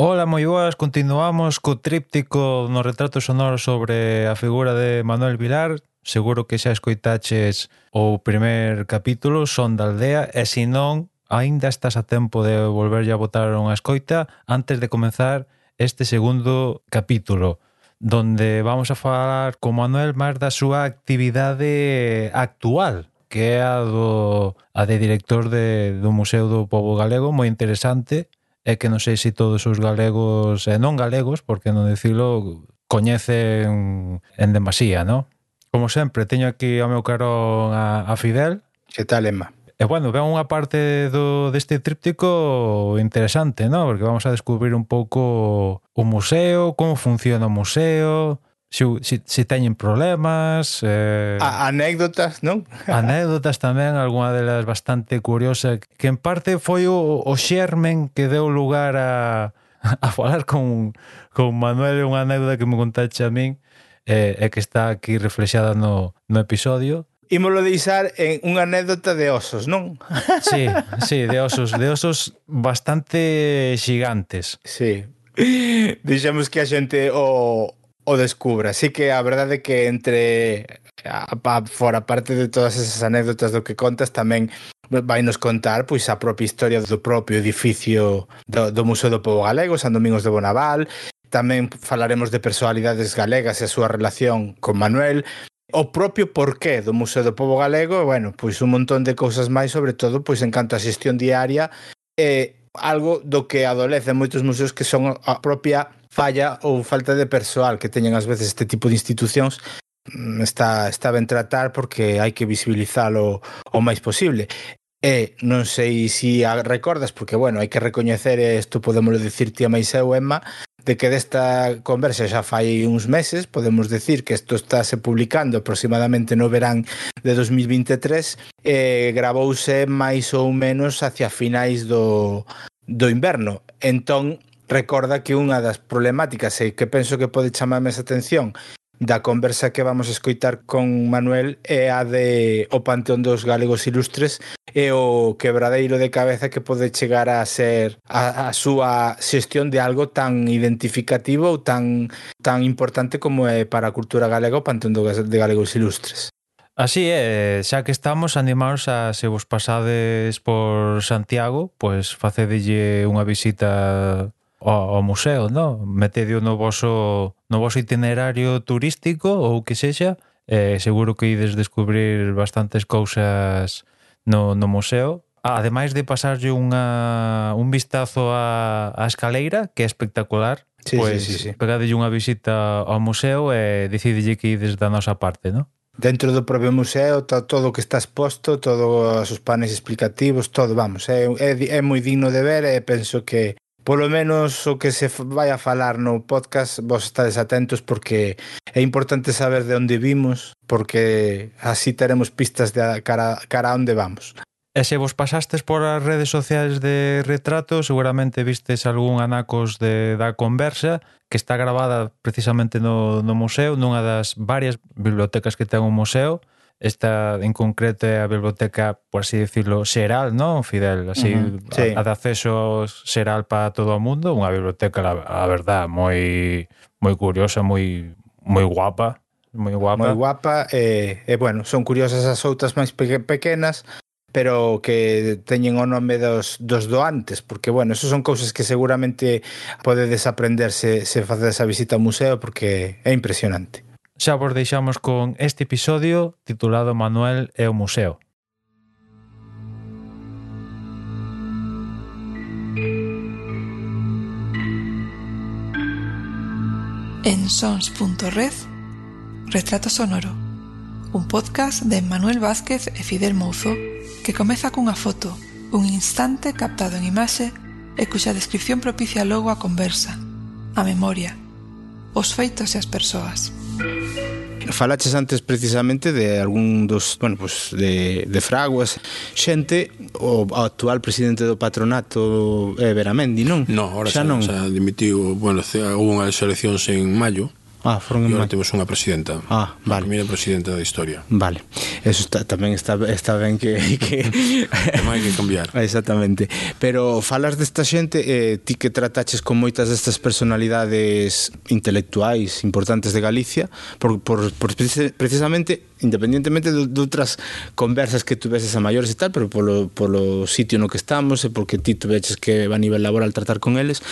Ola, moi boas, continuamos co tríptico no retrato sonoro sobre a figura de Manuel Vilar. Seguro que xa escoitaches o primer capítulo, Son da aldea, e se non, aínda estás a tempo de volverlle a botar unha escoita antes de comenzar este segundo capítulo, donde vamos a falar con Manuel máis da súa actividade actual, que é a, do, a de director de, do Museo do Pobo Galego, moi interesante, é que non sei se todos os galegos e non galegos, porque non dicilo, coñecen en demasía, non? Como sempre, teño aquí ao meu carón a, a Fidel. Que tal, Emma? E bueno, ven unha parte do deste tríptico interesante, ¿no? Porque vamos a descubrir un pouco o museo, como funciona o museo, se, se, se teñen problemas eh, a, anécdotas, non? anécdotas tamén, algunha delas bastante curiosa, que en parte foi o, o xermen que deu lugar a, a falar con, con Manuel unha anécdota que me contaxe a min eh, e que está aquí reflexada no, no episodio Ímolo deixar en unha anécdota de osos, non? Sí, sí, de osos, de osos bastante xigantes. Sí, Deixamos que a xente o, o descubra. Así que a verdade é que entre a, a, fora parte de todas esas anécdotas do que contas tamén vai nos contar pois a propia historia do propio edificio do, do Museo do Pobo Galego, San Domingos de Bonaval, tamén falaremos de personalidades galegas e a súa relación con Manuel, o propio porqué do Museo do Pobo Galego, e, bueno, pois un montón de cousas máis, sobre todo pois en canto a xestión diaria e algo do que adolecen moitos museos que son a propia falla ou falta de persoal que teñen ás veces este tipo de institucións mm, está está ben tratar porque hai que visibilizalo o máis posible. E non sei se si a recordas, porque, bueno, hai que recoñecer, isto podemos dicir ti a máis eu, Emma, de que desta conversa xa fai uns meses, podemos decir que isto está se publicando aproximadamente no verán de 2023, e eh, gravouse máis ou menos hacia finais do, do inverno. Entón, recorda que unha das problemáticas e que penso que pode chamarme esa atención da conversa que vamos a escoitar con Manuel é a de o Panteón dos Galegos Ilustres e o quebradeiro de cabeza que pode chegar a ser a, a súa xestión de algo tan identificativo ou tan, tan importante como é para a cultura galega o Panteón de Galegos Ilustres. Así é, xa que estamos animados a se vos pasades por Santiago, pois facedelle unha visita ao, ao museo, no? Metedio no voso, no voso itinerario turístico ou que sexa, eh, seguro que ides descubrir bastantes cousas no, no museo. Ademais de pasarlle unha, un vistazo á, á escaleira, que é espectacular, sí, pois sí, sí, sí. pegadelle unha visita ao museo e decidelle que ides da nosa parte, non? Dentro do propio museo está todo o que está exposto, todos os panes explicativos, todo, vamos, é, é, é moi digno de ver e penso que polo menos o que se vai a falar no podcast, vos estades atentos porque é importante saber de onde vimos, porque así teremos pistas de cara, cara a onde vamos. E se vos pasastes por as redes sociais de retrato, seguramente vistes algún anacos de, da conversa que está gravada precisamente no, no museo, nunha das varias bibliotecas que ten o museo, esta en concreto é a biblioteca, por así decirlo, xeral, non, Fidel? Así, uh -huh. sí. a, a de acceso xeral para todo o mundo, unha biblioteca, a, a verdad, moi moi curiosa, moi moi guapa, moi guapa. Moi guapa e, eh, bueno, son curiosas as outras máis pe pequenas, pero que teñen o nome dos, dos doantes, porque, bueno, eso son cousas que seguramente podedes aprender se, se facedes a visita ao museo, porque é impresionante xa vos deixamos con este episodio titulado Manuel e o Museo. En sons.red, Retrato Sonoro, un podcast de Manuel Vázquez e Fidel Mouzo que comeza cunha foto, un instante captado en imaxe e cuxa descripción propicia logo a conversa, a memoria, os feitos e as persoas. Falaches antes precisamente de algún dos, bueno, pues de, de fraguas Xente, o actual presidente do patronato eh, é Veramendi, non? Non, ahora xa, xa non. xa dimitiu Bueno, houve unhas eleccións en maio Ah, foron en maio. temos unha presidenta. Ah, vale. A primeira presidenta da historia. Vale. Eso está, tamén está, está ben que... que... tamén hai que cambiar. Exactamente. Pero falas desta xente, eh, ti que trataches con moitas destas personalidades intelectuais importantes de Galicia, por, por, por precisamente independientemente de, de outras conversas que tuveses a maiores e tal, pero polo, polo sitio no que estamos e porque ti tuveches que a nivel laboral tratar con eles,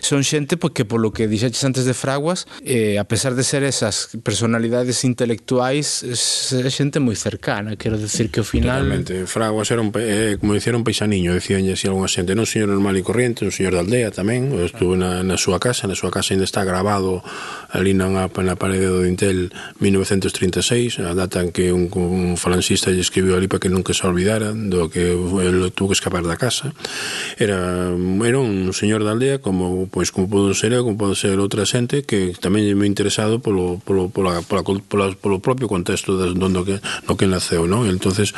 son xente porque polo que dixeches antes de Fraguas, eh, a pesar de ser esas personalidades intelectuais, é xente moi cercana, quero decir que ao final... Totalmente, Fraguas era un, eh, como dicía, un paisaniño, decían así algunha xente, non un señor normal e corriente, un señor da aldea tamén, eh, eu estuve na, na súa casa, na súa casa ainda está grabado ali na, na parede do Intel 1936, a data contan que un, un francista lle escribiu ali para que nunca se olvidaran do que el tuvo que escapar da casa era, era un señor da aldea como pois como podo ser eu, como pode ser outra xente que tamén me interesado polo, polo, pola, pola, pola, polo propio contexto das, do, que, no que naceu non? entonces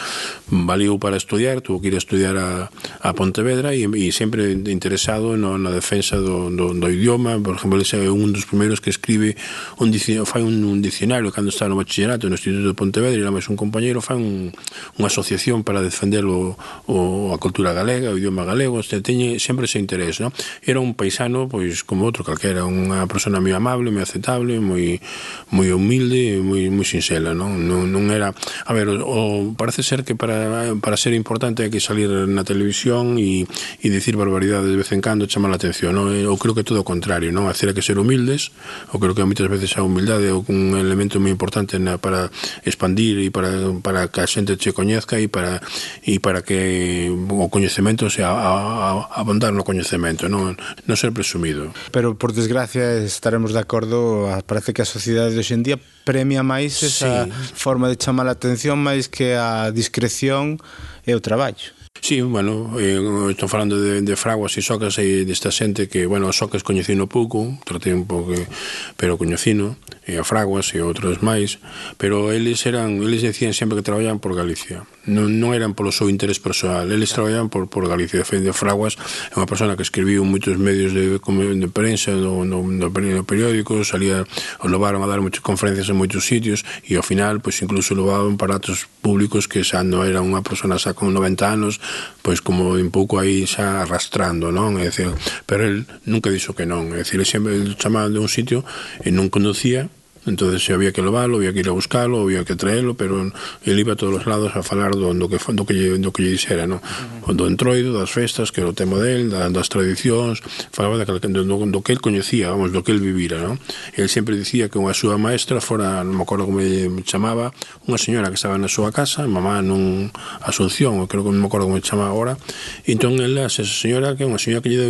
valiu para estudiar tuvo que ir a estudiar a, a Pontevedra e, e sempre interesado no, na defensa do, do, do idioma por exemplo, ese é un dos primeiros que escribe un, fai un, un dicionario cando está no bachillerato no Instituto de Pontevedra Pontevedra e máis un compañeiro fan un, unha asociación para defender o, o, a cultura galega, o idioma galego, este teñe sempre ese interés, non? Era un paisano, pois, como outro calquera, unha persona moi amable, moi aceptable, moi, moi humilde, moi, moi sinxela, non? Non, non era... A ver, o, parece ser que para, para ser importante hai que salir na televisión e, e dicir barbaridades de vez en cando chamar a atención, non? Eu creo que todo o contrario, non? Hacer que ser humildes, eu creo que moitas veces a humildade é un elemento moi importante na, para expandir e para, para que a xente che coñezca e para, e para que o coñecemento sea a, a, abondar no coñecemento, non, non ser presumido. Pero, por desgracia, estaremos de acordo, parece que a sociedade de hoxendía premia máis esa sí. forma de chamar a atención máis que a discreción e o traballo. Sí, bueno, eh, estou falando de, de fraguas e socas e desta xente que, bueno, socas coñecino pouco, tratei un pouco, eh, pero coñecino, e a Fraguas e outros máis, pero eles eran, eles decían sempre que traballaban por Galicia. Non, non eran polo seu interés personal, eles traballaban por, por Galicia. De Fraguas é unha persona que escribiu moitos medios de, de prensa, no, no, no, no periódico, salía, o levaron a dar moitas conferencias en moitos sitios e ao final, pois incluso levaban para atos públicos que xa non era unha persona xa con 90 anos, pois como un pouco aí xa arrastrando, non? É dicir, pero el nunca dixo que non, é dicir, sempre chamaban de un sitio e non conducía entonces se había que leválo, había que ir a buscalo, había que traelo, pero ele iba a todos os lados a falar do, do que do que lle, do que lle dixera, no? Uh -huh. do entroido, das festas, que era o tema del, da, das tradicións, falaba da, do, do que el coñecía, vamos, do que el vivira, no? El sempre dicía que unha súa maestra fora, non me acordo como me chamaba, unha señora que estaba na súa casa, mamá nun Asunción, creo que non me acordo como me chama agora, e entón ela, esa señora, que é unha señora que lle,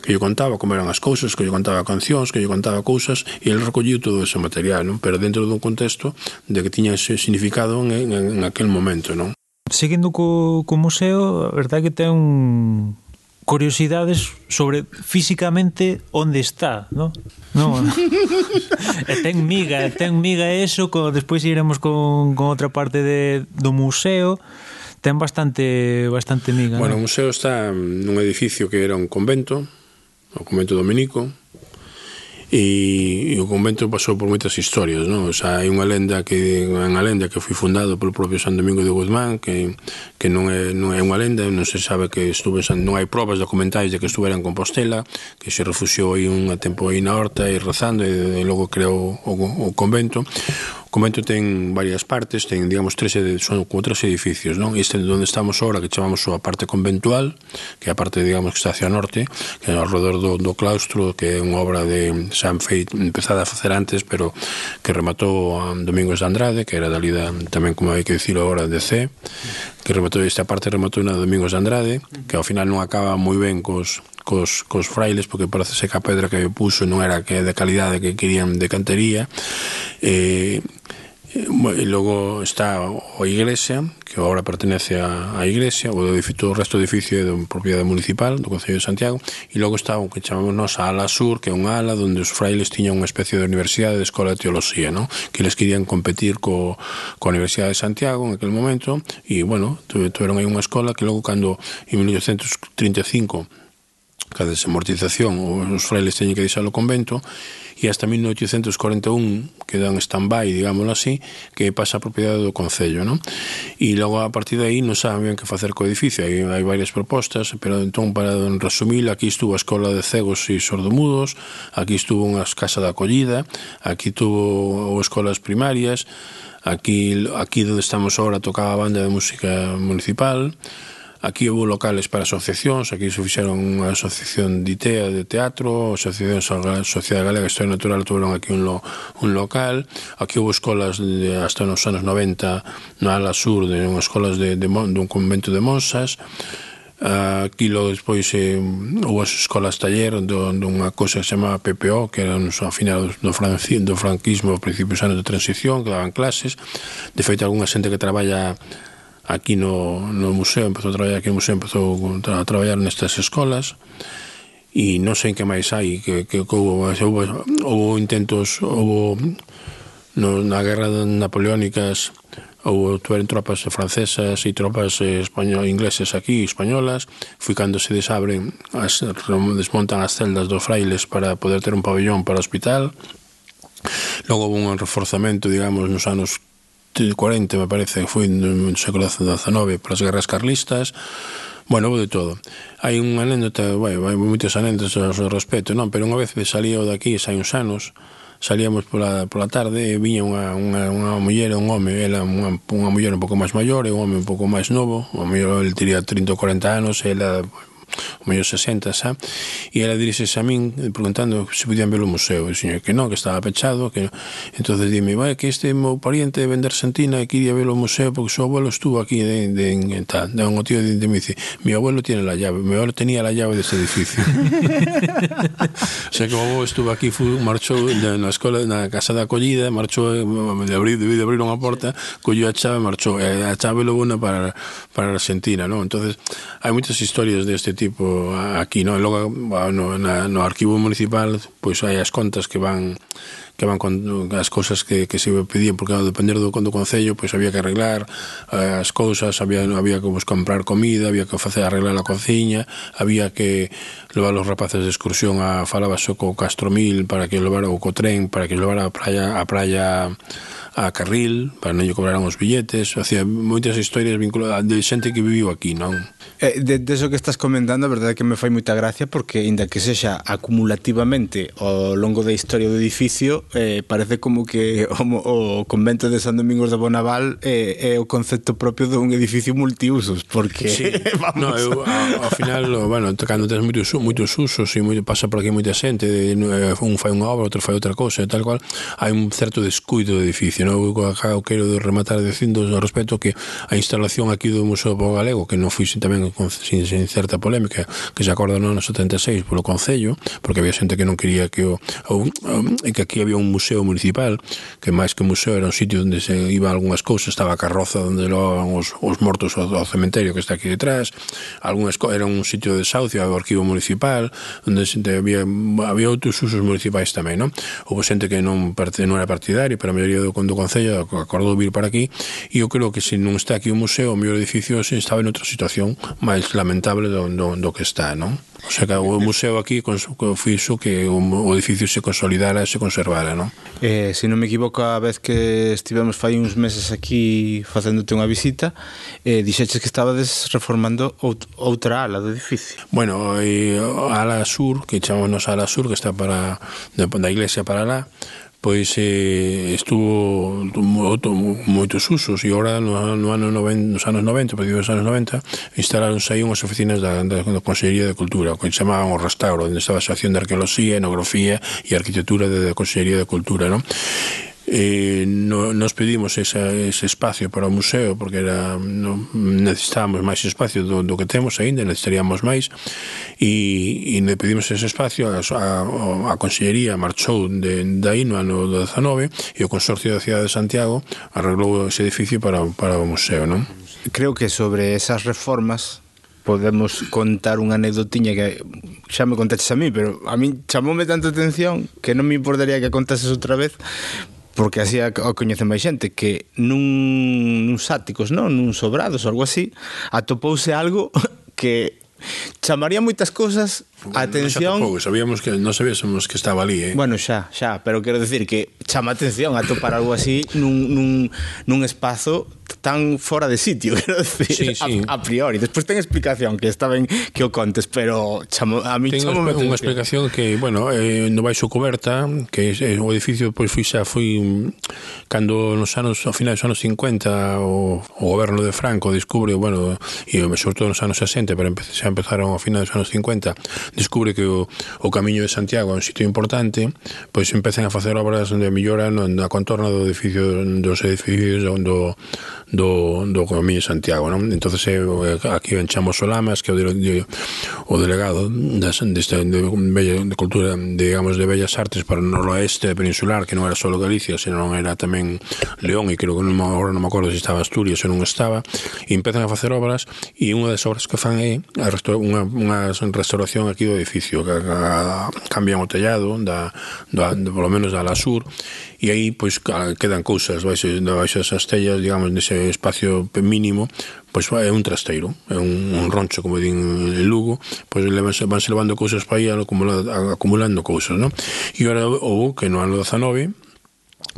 que lle contaba como eran as cousas, que lle contaba cancións, que lle contaba cousas, e el recolliu todo ese material material, non? pero dentro dun contexto de que tiña ese significado en, en, en aquel momento. Non? Seguindo co, co museo, a verdade que ten un curiosidades sobre físicamente onde está, ¿no? No. e ten miga, ten miga eso, co, despois iremos con, con outra parte de, do museo, ten bastante bastante miga. Bueno, ¿no? o museo está nun edificio que era un convento, o convento dominico, e, e o convento pasou por moitas historias, non? O sea, hai unha lenda que unha lenda que foi fundado polo propio San Domingo de Guzmán, que, que non é non é unha lenda, non se sabe que estuve San, non hai probas documentais de que estuvera en Compostela, que se refuxiou aí un tempo aí na horta e rezando e, e logo creou o, o convento convento ten varias partes, ten, digamos, tres, son como tres edificios, non? Este onde estamos ahora, que chamamos a parte conventual, que é a parte, digamos, que está hacia norte, que é alrededor do, do claustro, que é unha obra de San Feit empezada a facer antes, pero que rematou a Domingos de Andrade, que era dalida tamén, como hai que dicilo agora, de C, que rematou, esta parte rematou na Domingos de Andrade, que ao final non acaba moi ben cos, cos, cos frailes porque parece que a pedra que puso non era que de calidade que querían de cantería e, e logo está a igrexa que agora pertenece á igrexa o, edificio, o resto do edificio é de propiedade municipal do Concello de Santiago e logo está o que chamamos nos a ala sur que é unha ala onde os frailes tiñan unha especie de universidade de escola de teoloxía no? que les querían competir co, co Universidade de Santiago en aquel momento e bueno, tuveron aí unha escola que logo cando en 1835 cada desamortización desamortización os frailes teñen que deixar o convento e hasta 1841 queda en stand-by, digámoslo así que pasa a propiedade do Concello non? e logo a partir de aí non saben que facer co edificio hai, hai varias propostas pero entón para resumir aquí estuvo a Escola de Cegos e Sordomudos aquí estuvo unha casa de acollida aquí tuvo escolas primarias aquí aquí onde estamos agora tocaba a banda de música municipal Aquí houve locales para asociacións, aquí se fixeron unha asociación de ITEA de teatro, asociación Sociedade Galega de Historia Natural tuveron aquí un, lo, un local, aquí houve escolas de, hasta nos anos 90 na ala sur, de unhas escolas de, de, de un convento de monsas, aquí logo despois eh, houve as escolas taller do, dunha cosa que se chamaba PPO que era a final do, franci, do franquismo principios anos de transición que daban clases. De feito algunha xente que traballa aquí no, no museo, empezou a traballar aquí no museo, empezou a traballar nestas escolas e non sei que máis hai que, que, que houve, houve, houve intentos houve no, na guerra napoleónicas houve tuveron tropas francesas e tropas eh, español, ingleses aquí españolas, foi cando se desabren as, desmontan as celdas dos frailes para poder ter un pabellón para o hospital. Logo houve un reforzamento digamos nos anos 40, me parece, foi no século XIX, polas guerras carlistas, bueno, de todo. Hai unha anécdota, bueno, hai moitas anécdotas ao respecto, non, pero unha vez salía daqui, xa uns anos, salíamos pola, pola tarde e viña unha, unha, unha muller e un home ela unha, unha muller un pouco máis maior e un home un pouco máis novo o mellor ele tiría 30 ou 40 anos e ela o mellor 60 xa, e ela diríxese a min preguntando se podían ver o museo, e o señor que non, que estaba pechado, que non. entonces dime, vai, que este meu pariente de vender sentina e quería ver o museo porque o seu abuelo estuvo aquí de, de, de, tal. De, un tío de, de, me dice, mi abuelo tiene la llave, mi abuelo tenía la llave de ese edificio. o sea que o abuelo estuvo aquí, fu, marchou na escola, na casa da acollida, marchou, eh, de abrir, de abrir unha porta, colleu a chave, marchou, a chave lo bona para, para Argentina, non? Entonces, hai moitas historias deste de tipo tipo aquí, no Logo no, na, no arquivo municipal pois hai as contas que van que van con as cousas que, que se pedían porque ao depender do, do Concello pois había que arreglar eh, as cousas había, había que pues, comprar comida había que facer arreglar a cociña había que levar os rapaces de excursión a falabas co Castromil para que levara o co tren para que levara a praia a praia a Carril para non lle cobraran os billetes hacía moitas historias vinculadas de xente que viviu aquí non? Eh, de, de eso que estás comentando a verdade é que me fai moita gracia porque inda que sexa acumulativamente ao longo da historia do edificio eh, parece como que o, o convento de San Domingos de Bonaval eh, é o concepto propio dun edificio multiusos, porque sí. vamos... No, eu, ao, ao final, bueno, cando tens moitos, moitos usos e moito, pasa por aquí moita xente, de, eh, un fai unha obra, outro fai outra cousa e tal cual, hai un certo descuido do edificio, non? Eu acá quero rematar dicindo ao respecto que a instalación aquí do Museo Bo Galego, que non foi tamén con, sin, sin certa polémica, que se acorda no ano 76 polo Concello, porque había xente que non quería que o, o, o que aquí había había un museo municipal, que máis que museo era un sitio onde se iba algunhas cousas, estaba a carroza onde loaban os, os mortos ao, ao cementerio que está aquí detrás, algunhas era un sitio de saucio, había o arquivo municipal, onde xente había, había outros usos municipais tamén, non? Houve xente que non, parte, non era partidario, pero a maioría do, do Concello acordou vir para aquí, e eu creo que se non está aquí o museo, o mellor edificio se estaba en outra situación máis lamentable do, do, do que está, non? O sea, que o museo aquí fixo que o, o edificio se consolidara e se conservara, non? Eh, se non me equivoco, a vez que estivemos fai uns meses aquí facéndote unha visita, eh, dixeches que estabades reformando out, outra ala do edificio. Bueno, eh, a ala sur, que chamamos ala sur, que está para da iglesia para lá, pois eh, estuvo outro, moitos usos e ora no, no ano 90, nos anos 90, pedido nos anos 90, instalaronse aí unhas oficinas da, da, da Consellería de Cultura, que que chamaban o Restauro, onde estaba a Asociación de Arqueoloxía, Etnografía e Arquitectura da Consellería de Cultura, non? eh, no, nos pedimos esa, ese espacio para o museo porque era no, necesitábamos máis espacio do, do que temos aínda, necesitaríamos máis e, e pedimos ese espacio a, a, a Consellería marchou de, de aí no ano 19 e o Consorcio da Cidade de Santiago arreglou ese edificio para, para o museo non? Creo que sobre esas reformas podemos contar unha anecdotiña que xa me contaches a mí, pero a mí chamoume tanto atención que non me importaría que contases outra vez porque así a, a coñece máis xente que nun, nun sáticos, non, nun sobrados ou algo así, atopouse algo que chamaría moitas cousas Atención. No, sabíamos que non sabíamos que estaba ali, eh. Bueno, xa, xa, pero quero decir que chama atención atopar algo así nun, nun, nun espazo tan fora de sitio, quero decir, sí, sí. A, a priori. Despois ten explicación que está ben que o contes, pero chamo, a mí ten chamo unha explicación que, bueno, eh, no baixo coberta, que é, eh, o edificio pois foi xa foi cando nos anos ao final dos anos 50 o, o goberno de Franco descubre, bueno, e sobre todo nos anos 60, pero empe, xa empezaron ao final dos anos 50 descubre que o, o camiño de Santiago é un sitio importante, pois empezan a facer obras de millora na contorna do edificio dos edificios do, do, do Camiño de Santiago non? entonces eh, eh aquí en Chamo Solamas que é o, de, o delegado das, deste, de, Bella, de Cultura digamos de Bellas Artes para o noroeste peninsular que non era só Galicia senón era tamén León e creo que non, agora non me acordo se estaba Asturias ou non estaba e empezan a facer obras e unha das obras que fan é a restaur, unha, unha restauración aquí do edificio que a, a, cambian o tellado da, da, da, polo menos da la sur e aí pois quedan cousas baixo, eh, baixo esas tellas, digamos, nese espacio mínimo, pois é un trasteiro, é un, un roncho, como din en Lugo, pois levanse, vanse levando cousas para aí acumulando, acumulando cousas, non? E agora houve que no ano 19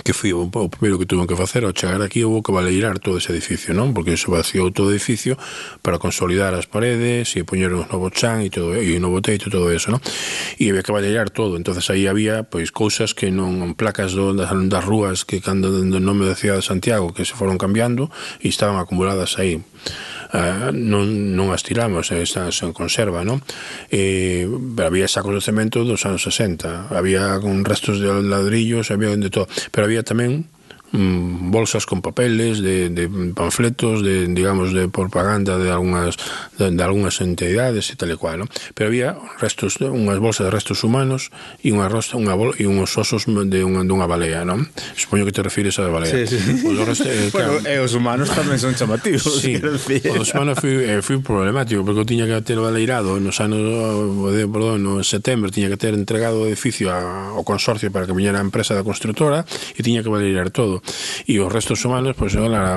que foi o, o primeiro que tuve que facer ao chegar aquí houve que baleirar todo ese edificio, non? Porque se vaciou todo o edificio para consolidar as paredes e poñer un novo chan e todo e un novo teito todo eso, non? E había que baleirar todo, entonces aí había pois cousas que non placas do, das, das rúas que cando do nome da cidade de Santiago que se foron cambiando e estaban acumuladas aí Uh, non, non as tiramos, eh, estas en conserva, non? E había sacos de cemento dos anos 60, había con restos de ladrillos, había de todo, pero había tamén mm, bolsas con papeles, de, de panfletos, de, digamos, de propaganda de algunhas, de, de algunhas entidades e tal e cual, ¿no? Pero había restos, unhas bolsas de restos humanos e unha rosta, unha bol, e uns osos de unha, dunha balea, non? Supoño que te refires a balea. Sí, sí. Pois os restos, eh, bueno, claro, e os humanos tamén son chamativos. Sí, pois os humanos fui, eh, fui problemático, porque eu tiña que ter baleirado nos anos, de, perdón, no setembro, tiña que ter entregado o edificio a, ao consorcio para que viñera a empresa da constructora e tiña que baleirar todo todo. E os restos humanos, pois, ola,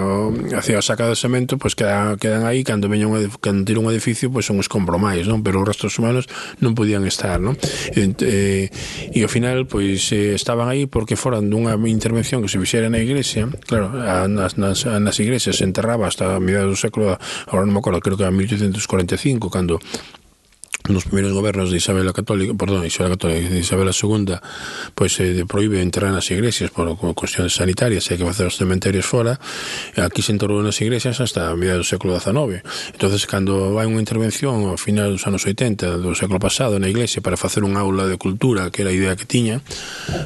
hacia a saca de cemento, pois quedan, quedan aí cando veña un cando tira un edificio, pois son escombro máis, non? Pero os restos humanos non podían estar, non? E, e, eh, e ao final, pois estaban aí porque foran dunha intervención que se fixera na iglesia, claro, nas, nas, nas igrexas se enterraba hasta a mediados do século, agora non me acordo, creo que era 1845, cando nos primeiros gobernos de Isabel a Católica, perdón, Isabel a Católica, de Isabel a II, pois se eh, proíbe entrar nas igrexas por como cuestións sanitarias, hai que facer os cementerios fora, aquí se enterrou nas igresias hasta a mediados do século XIX. Entonces, cando vai unha intervención ao final dos anos 80 do século pasado na iglesia para facer un aula de cultura, que era a idea que tiña,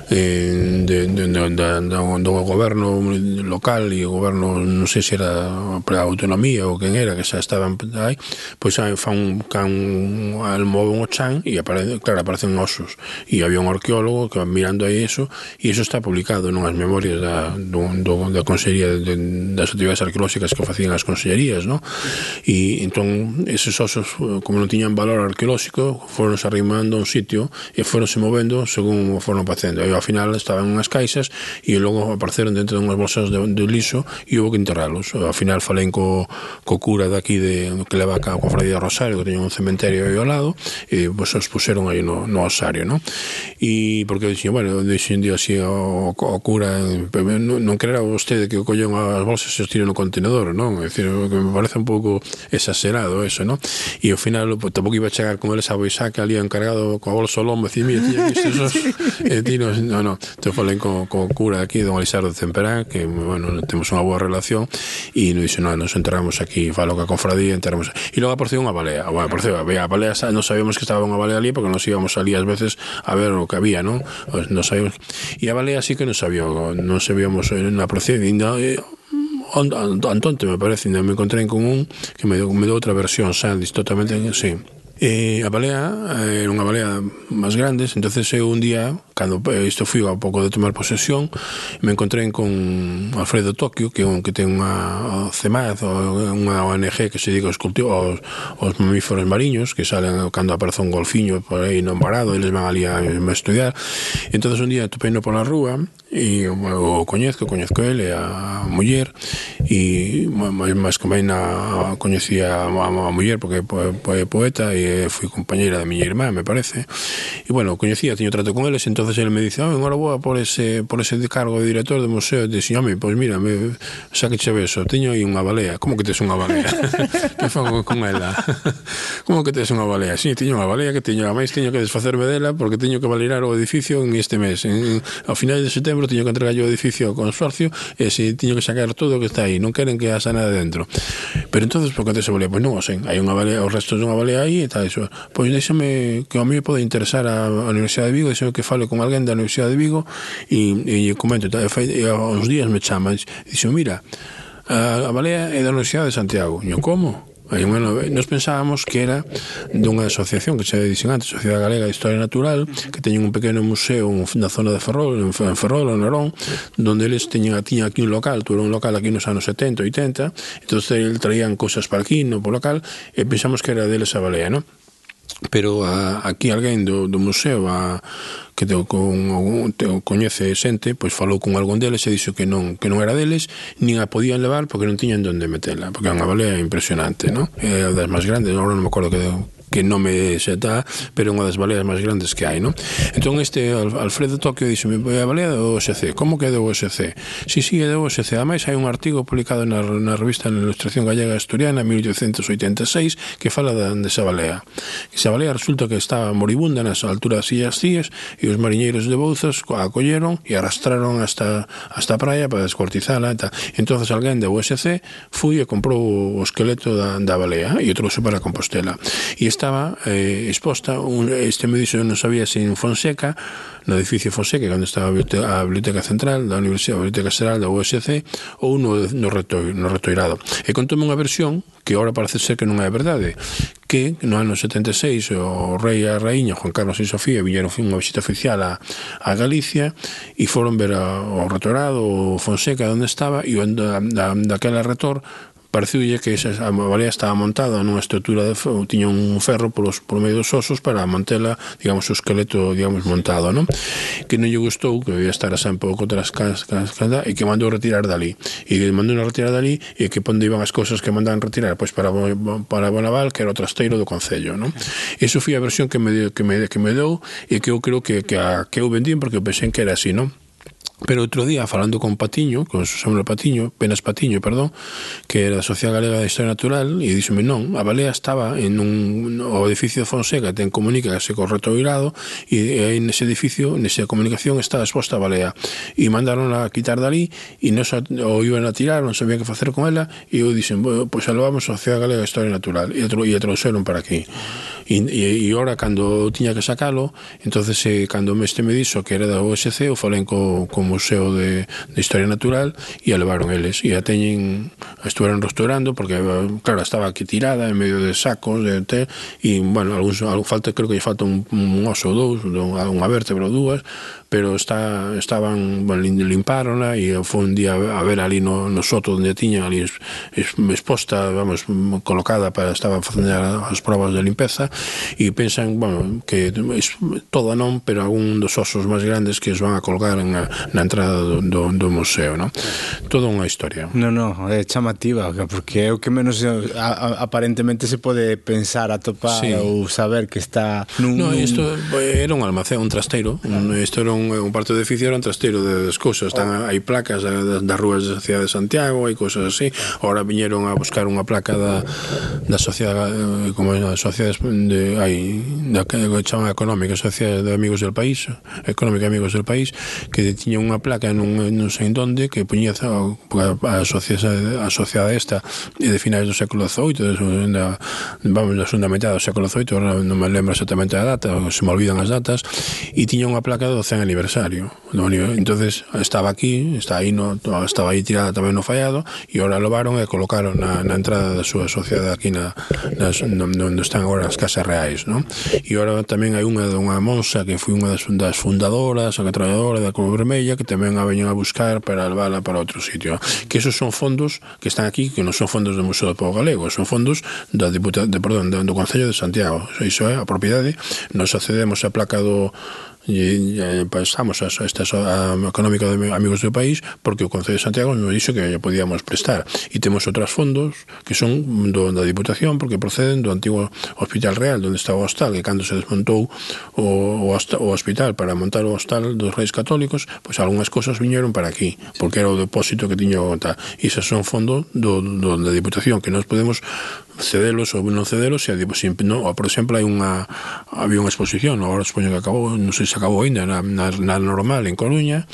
eh, de, de, de, de, do, do goberno local e o goberno, non sei se era para a autonomía ou quen era, que xa estaban aí, pois ah, fan, fan, fan el move un ochan e aparece, claro, aparecen osos. E había un arqueólogo que mirando aí eso e iso está publicado nunhas memorias da, do, do, da Consellería de, das actividades arqueolóxicas que facían as consellerías no? e entón eses osos eh, como non tiñan valor arqueolóxico foron arrimando un sitio e foron se movendo según foron facendo. E ao final estaban unhas caixas e logo apareceron dentro de unhas bolsas de, de liso e houve que enterralos. Ao final falei co, co cura daqui de, que leva a cabo a Cofradía Rosario que teñen un cementerio aí ao lado e eh, pues os puseron aí no, no osario, ¿no? E porque eu dixen, bueno, dixen dio así o, o cura, non, non vostede que o collen as bolsas e os tiren no contenedor, non? É dicir, que me parece un pouco exagerado eso, non? E ao final, pues, tampouco iba a chegar con eles a Boisaca ali encargado coa bolsa o lombo, e dicir, mira, tiña que esos eh, no, no, no. te falen co, co cura aquí, don Alisardo Temperán, que, bueno, temos unha boa relación, e nos dixen, non, nos enterramos aquí, falo que a confradía, enterramos... E logo apareceu unha balea, bueno, apareceu, a balea non sabíamos que estaba unha balea ali porque nos íbamos ali ás veces a ver o que había, non? Non sabíamos. E a balea sí que non sabía, non sabíamos na e Antonte eh, me parece, me encontrei con un que me deu, me deu outra versión, xa, totalmente, sí. E a balea eh, era unha balea máis grande, entonces eu un día, cando eh, isto fui a pouco de tomar posesión, me encontrei con Alfredo Tokio, que é un que ten unha CEMAD, unha ONG que se dedica aos, cultivos, aos, aos mamíferos mariños, que salen cando aparece un golfiño por aí non parado, eles van ali a, a estudiar. entonces un día topeino pola rúa, e o coñezco, coñezco ele, a muller, e máis que máis na coñecía a, a, a muller, porque é poeta e que foi compañeira da miña irmá, me parece. E bueno, coñecía, teño trato con eles, entonces ele me dice, "Ah, agora vou a por ese por ese cargo de director do museo." E dixo, "Home, pois mira, me xa que che beso, teño aí unha balea." Como que tes unha balea? que fago con ela? Como que tes unha balea? Si, sí, teño unha balea que teño, a máis teño que desfacerme dela porque teño que validar o edificio en este mes. En, ao final de setembro teño que entregar o edificio ao consorcio e se teño que sacar todo o que está aí. Non queren que haxa nada dentro. Pero entonces, por que tes a balea? Pois non o sen. Hai unha balea, os restos dunha balea aí e tal iso. Pois déxame que a mí pode interesar a, a Universidade de Vigo, déxame que fale con alguén da Universidade de Vigo e, e, comento, e, e aos días me chaman, dixo, mira, a, a balea é da Universidade de Santiago. E como? Aí, bueno, nos pensábamos que era dunha asociación que se dixen antes, Sociedade Galega de Historia Natural, que teñen un pequeno museo na zona de Ferrol, en Ferrol, en Narón, donde eles teñen aquí, aquí un local, tuve un local aquí nos anos 70, 80, entonces traían cosas para aquí, no por local, e pensamos que era deles a balea, non? pero a, aquí alguén do, do museo a, que teo con teo coñece xente, pois falou con algún deles e dixo que non que non era deles, nin a podían levar porque non tiñan onde metela, porque é unha balea impresionante, non? É das máis grandes, agora non me acordo que que non me se está, pero é unha das baleas máis grandes que hai, non? Entón este Alfredo Tokio dixe, me a balea do OSC, como que é do OSC? Si, si, é do OSC, ademais hai un artigo publicado na, na revista na Ilustración Gallega Asturiana 1886 que fala da, esa balea. Esa balea resulta que estaba moribunda nas alturas das Illas Cíes e os mariñeiros de Bouzas a acolleron e arrastraron hasta, hasta a praia para descortizala e tal. Entonces alguén da OSC fui e comprou o esqueleto da, da balea e o trouxe para Compostela. E este estaba eh, exposta un, este mediso non sabía se en Fonseca no edificio Fonseca cando estaba a Biblioteca Central da Universidade a Biblioteca Central da USC ou no, no, reto, no retoirado. E contoume unha versión que agora parece ser que non é verdade que no ano 76 o rei e a raíña Juan Carlos e Sofía viñeron unha visita oficial a, a Galicia e foron ver a, o retorado o Fonseca onde estaba e da, da, daquela retor Pareciulle que esa, a barea estaba montada nunha estrutura de ferro, tiña un ferro polos, por medio dos osos para mantela, digamos, o esqueleto, digamos, montado, non? Que non lle gustou, que debía estar así un pouco tras cascada, e que mandou retirar dali. E que mandou retirar dali, e que ponde iban as cousas que mandaban retirar? Pois para, para Bonaval, que era o trasteiro do Concello, non? Iso foi a versión que me, que me, que me deu e que eu creo que, que, a, que eu vendín, porque eu pensei que era así, non? Pero outro día, falando con Patiño, con Samuel Patiño, Penas Patiño, perdón, que era da Sociedade Galega de Historia Natural, e díxome, non, a balea estaba en un, o edificio de Fonseca, ten comunícase correto virado, e, e nese edificio, nesa comunicación, estaba exposta a balea. E mandaron a quitar dali, e non sa, o iban a tirar, non sabían que facer con ela, e eu dixen, pois pues, salvamos a Sociedade Galega de Historia Natural, e, e a trouxeron para aquí. E, e, e ora, cando tiña que sacalo, entonces, eh, cando este me dixo que era da OSC, eu falei co, como Museo de, de Historia Natural e levaron eles e a teñen a estuveron restaurando porque claro, estaba aquí tirada en medio de sacos de té e bueno, algún, algún falta creo que lle falta un, un oso ou dous, unha vértebra ou dúas, pero está, estaban bueno, limparonla e foi un día a ver ali no, no soto onde tiñan ali es, es, exposta, vamos, colocada para estaba facendo as probas de limpeza e pensan, bueno, que es, toda non, pero algún dos osos máis grandes que os van a colgar na, na entrada do, do, do museo, non? Toda unha historia. Non, non, é chamativa, porque é o que menos a, a, aparentemente se pode pensar, atopar sí. ou saber que está nun... No, isto era un almacén, un trasteiro, isto claro. era un un, un parte do edificio era un trasteiro de, das cousas, están, oh. hai placas das, das rúas da cidade de Santiago, hai cousas así, ahora viñeron a buscar unha placa da, da sociedade, eh, como é, sociedade de, hai, da que chaman económica, sociedade de amigos del país, económica amigos del país, que tiña unha placa nun, non sei en onde, que puñía a, a, sociedade, a sociedade esta de finais do século XVIII, da, vamos, da segunda metade do século XVIII, non me lembro exactamente a data, se me olvidan as datas, e tiña unha placa do 100 aniversario. Entonces estaba aquí, está aí no, estaba aí tirada tamén no fallado e ora levaron e colocaron na, na entrada da súa sociedade aquí na, nas, no, onde están agora as casas reais. No? E ora tamén hai unha dunha monsa que foi unha das, das fundadoras, a traballadora da Cruz Vermella que tamén a veñen a buscar para levala para outro sitio. Que esos son fondos que están aquí, que non son fondos do Museo do Povo Galego, son fondos da Diputa, de, perdón, do Concello de Santiago. Iso é a propiedade, nos accedemos a placa do e, e pois, pasamos a, a estas a, a económica de amigos do país porque o Concello de Santiago nos dixo que lle podíamos prestar. E temos outros fondos que son do, da Diputación porque proceden do antigo Hospital Real onde estaba o hostal que cando se desmontou o, o, o hospital para montar o hostal dos Reis Católicos pois algunhas cosas viñeron para aquí porque era o depósito que tiña o tal e esas son fondos do, do, da Diputación que nos podemos cedelos ou non cedelos e tipo, sin, no, por exemplo hai unha había unha exposición agora supoño que acabou non sei se acabou ainda na, na, na normal en Coruña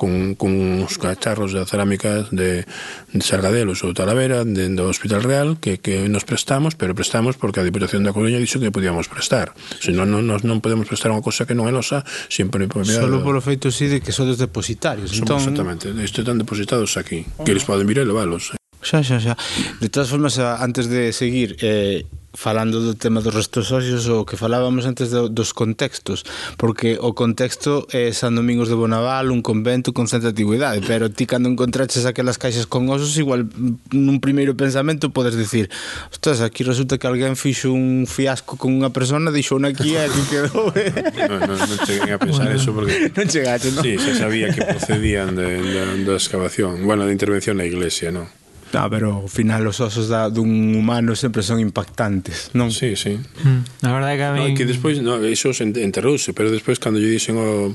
con, con uns cacharros de cerámica de, de Sargadelos ou Talavera de, do Hospital Real que, que nos prestamos, pero prestamos porque a Diputación da Coruña dixo que podíamos prestar. Se non, non, non podemos prestar unha cosa que non é nosa, sempre propiedade. Solo polo feito si sí, de que son depositarios. Somos, entón... Exactamente, están depositados aquí, que eles poden vir e leválos. Xa, xa, xa. De todas formas, antes de seguir, eh, falando do tema dos restos óseos, o que falábamos antes do, dos contextos, porque o contexto é San Domingos de Bonaval, un convento con certa antigüedade, pero ti cando encontraches aquelas caixas con osos, igual mm, nun primeiro pensamento podes dicir, ostras, aquí resulta que alguén fixo un fiasco con unha persona, deixou unha aquí e aquí quedou. Eh? non, non, non cheguei a pensar bueno. eso porque... Non chegaste, non? Sí, xa sabía que procedían de, de, de excavación, bueno, de intervención na iglesia, non? Ah, pero ao final os osos da, dun humano sempre son impactantes, non? Sí, sí. Mm, a verdade que a mí... No, que despois, no, iso se enterrouse, pero despois cando lle dixen o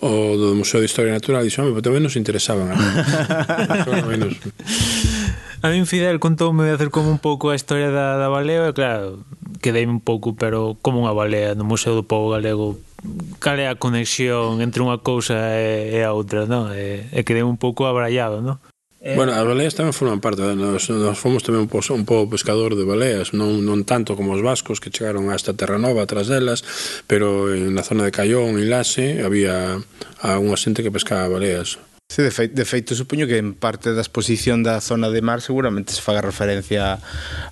o do Museo de Historia Natural, dixo, pero tamén nos interesaban. A menos. A mí Fidel contoume de hacer como un pouco a historia da, da balea, e claro, quedei un pouco, pero como unha balea no Museo do Povo Galego, cal é a conexión entre unha cousa e, e a outra, non? E, e quedei un pouco abrallado, non? Eh, bueno, as baleas tamén forman parte, eh, nos, nos fomos tamén un pouco, un pouco pescador de baleas, non, non tanto como os vascos que chegaron hasta Terranova atrás delas, pero na zona de Cayón e Lase había a unha xente que pescaba baleas. Sí, de, feito, de feito, supoño que en parte da exposición da zona de mar seguramente se faga referencia a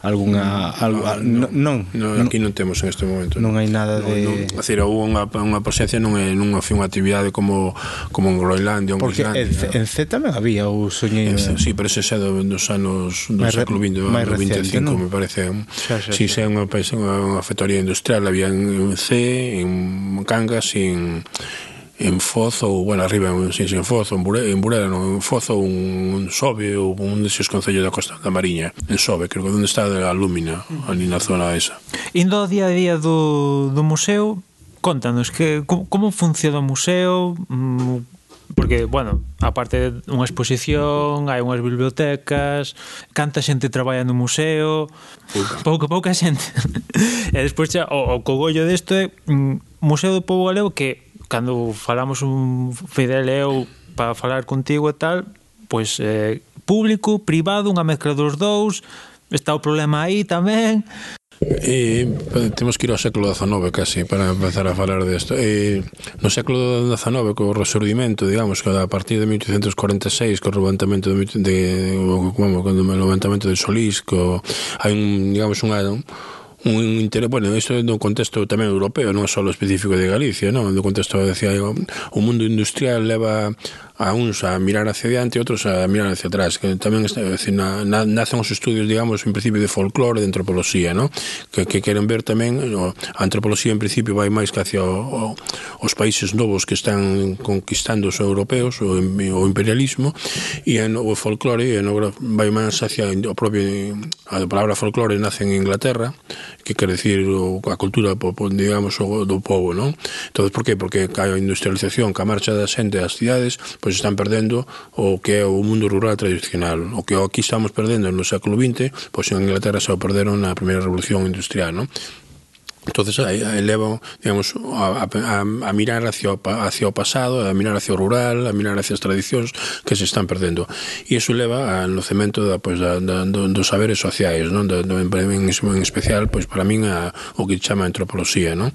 alguna... Mm, a, ah, a, no, non, non, aquí non temos en este momento. Non, hai nada non, de... Non, a decir, houve unha, unha presencia non, é, non foi unha actividade como, como en Groenlandia ou Porque Islandia, en, en Z tamén había o soñei... En, en... Sí, pero ese xa do, dos anos do século XX, do 25, me parece. Xa, xa, xa. Sí, xa, unha, unha, unha factoría industrial, había en, en C, en Cangas e en en Fozo, bueno, arriba, en, sí, en Fozo, en Burela, en, Burela, no, en Fozo, un, un Sobe ou un deses concellos da Costa da Mariña, en Sobe, creo que onde está a Lúmina, ali na zona esa. Indo ao día a día do, do museo, contanos que como, como funciona o museo, mm, porque, bueno, aparte de unha exposición, hai unhas bibliotecas, canta xente traballa no museo, pouca, pouca xente. e despois xa, o, o cogollo desto é mm, Museo do Pobo Galego que cando falamos un Fidel e eu para falar contigo e tal, pois eh, público, privado, unha mezcla dos dous, está o problema aí tamén. E eh, temos que ir ao século XIX casi para empezar a falar desto e, No século XIX co resurdimento digamos que a partir de 1846 co levantamento de, de, como, bueno, o levantamento de Solís co, hai un, digamos unha un interés, bueno, isto é no contexto tamén europeo, non só específico de Galicia, non? No contexto, decía, o mundo industrial leva a uns a mirar hacia diante e outros a mirar hacia atrás que tamén está, decir, na, na, nacen os estudios digamos en principio de folclore de antropoloxía no? que, que queren ver tamén no, a antropoloxía en principio vai máis que hacia o, o, os países novos que están conquistando os europeos o, o imperialismo e en, o folclore en, vai máis hacia o propio a palabra folclore nace en Inglaterra que quer decir o, a cultura digamos o, do povo non? entonces por que? porque a industrialización que a marcha da xente ás cidades pois están perdendo o que é o mundo rural tradicional. O que aquí estamos perdendo no século XX, pois en Inglaterra só perderon na primeira revolución industrial, non? Entonces eleva, digamos, a, a, a, mirar hacia, hacia o pasado, a mirar hacia o rural, a mirar hacia as tradicións que se están perdendo. E iso leva ao nocemento da, pois, da, da, do, dos saberes sociais, non? Da, do, en, en especial, pois, para min, a, o que chama antropoloxía, non?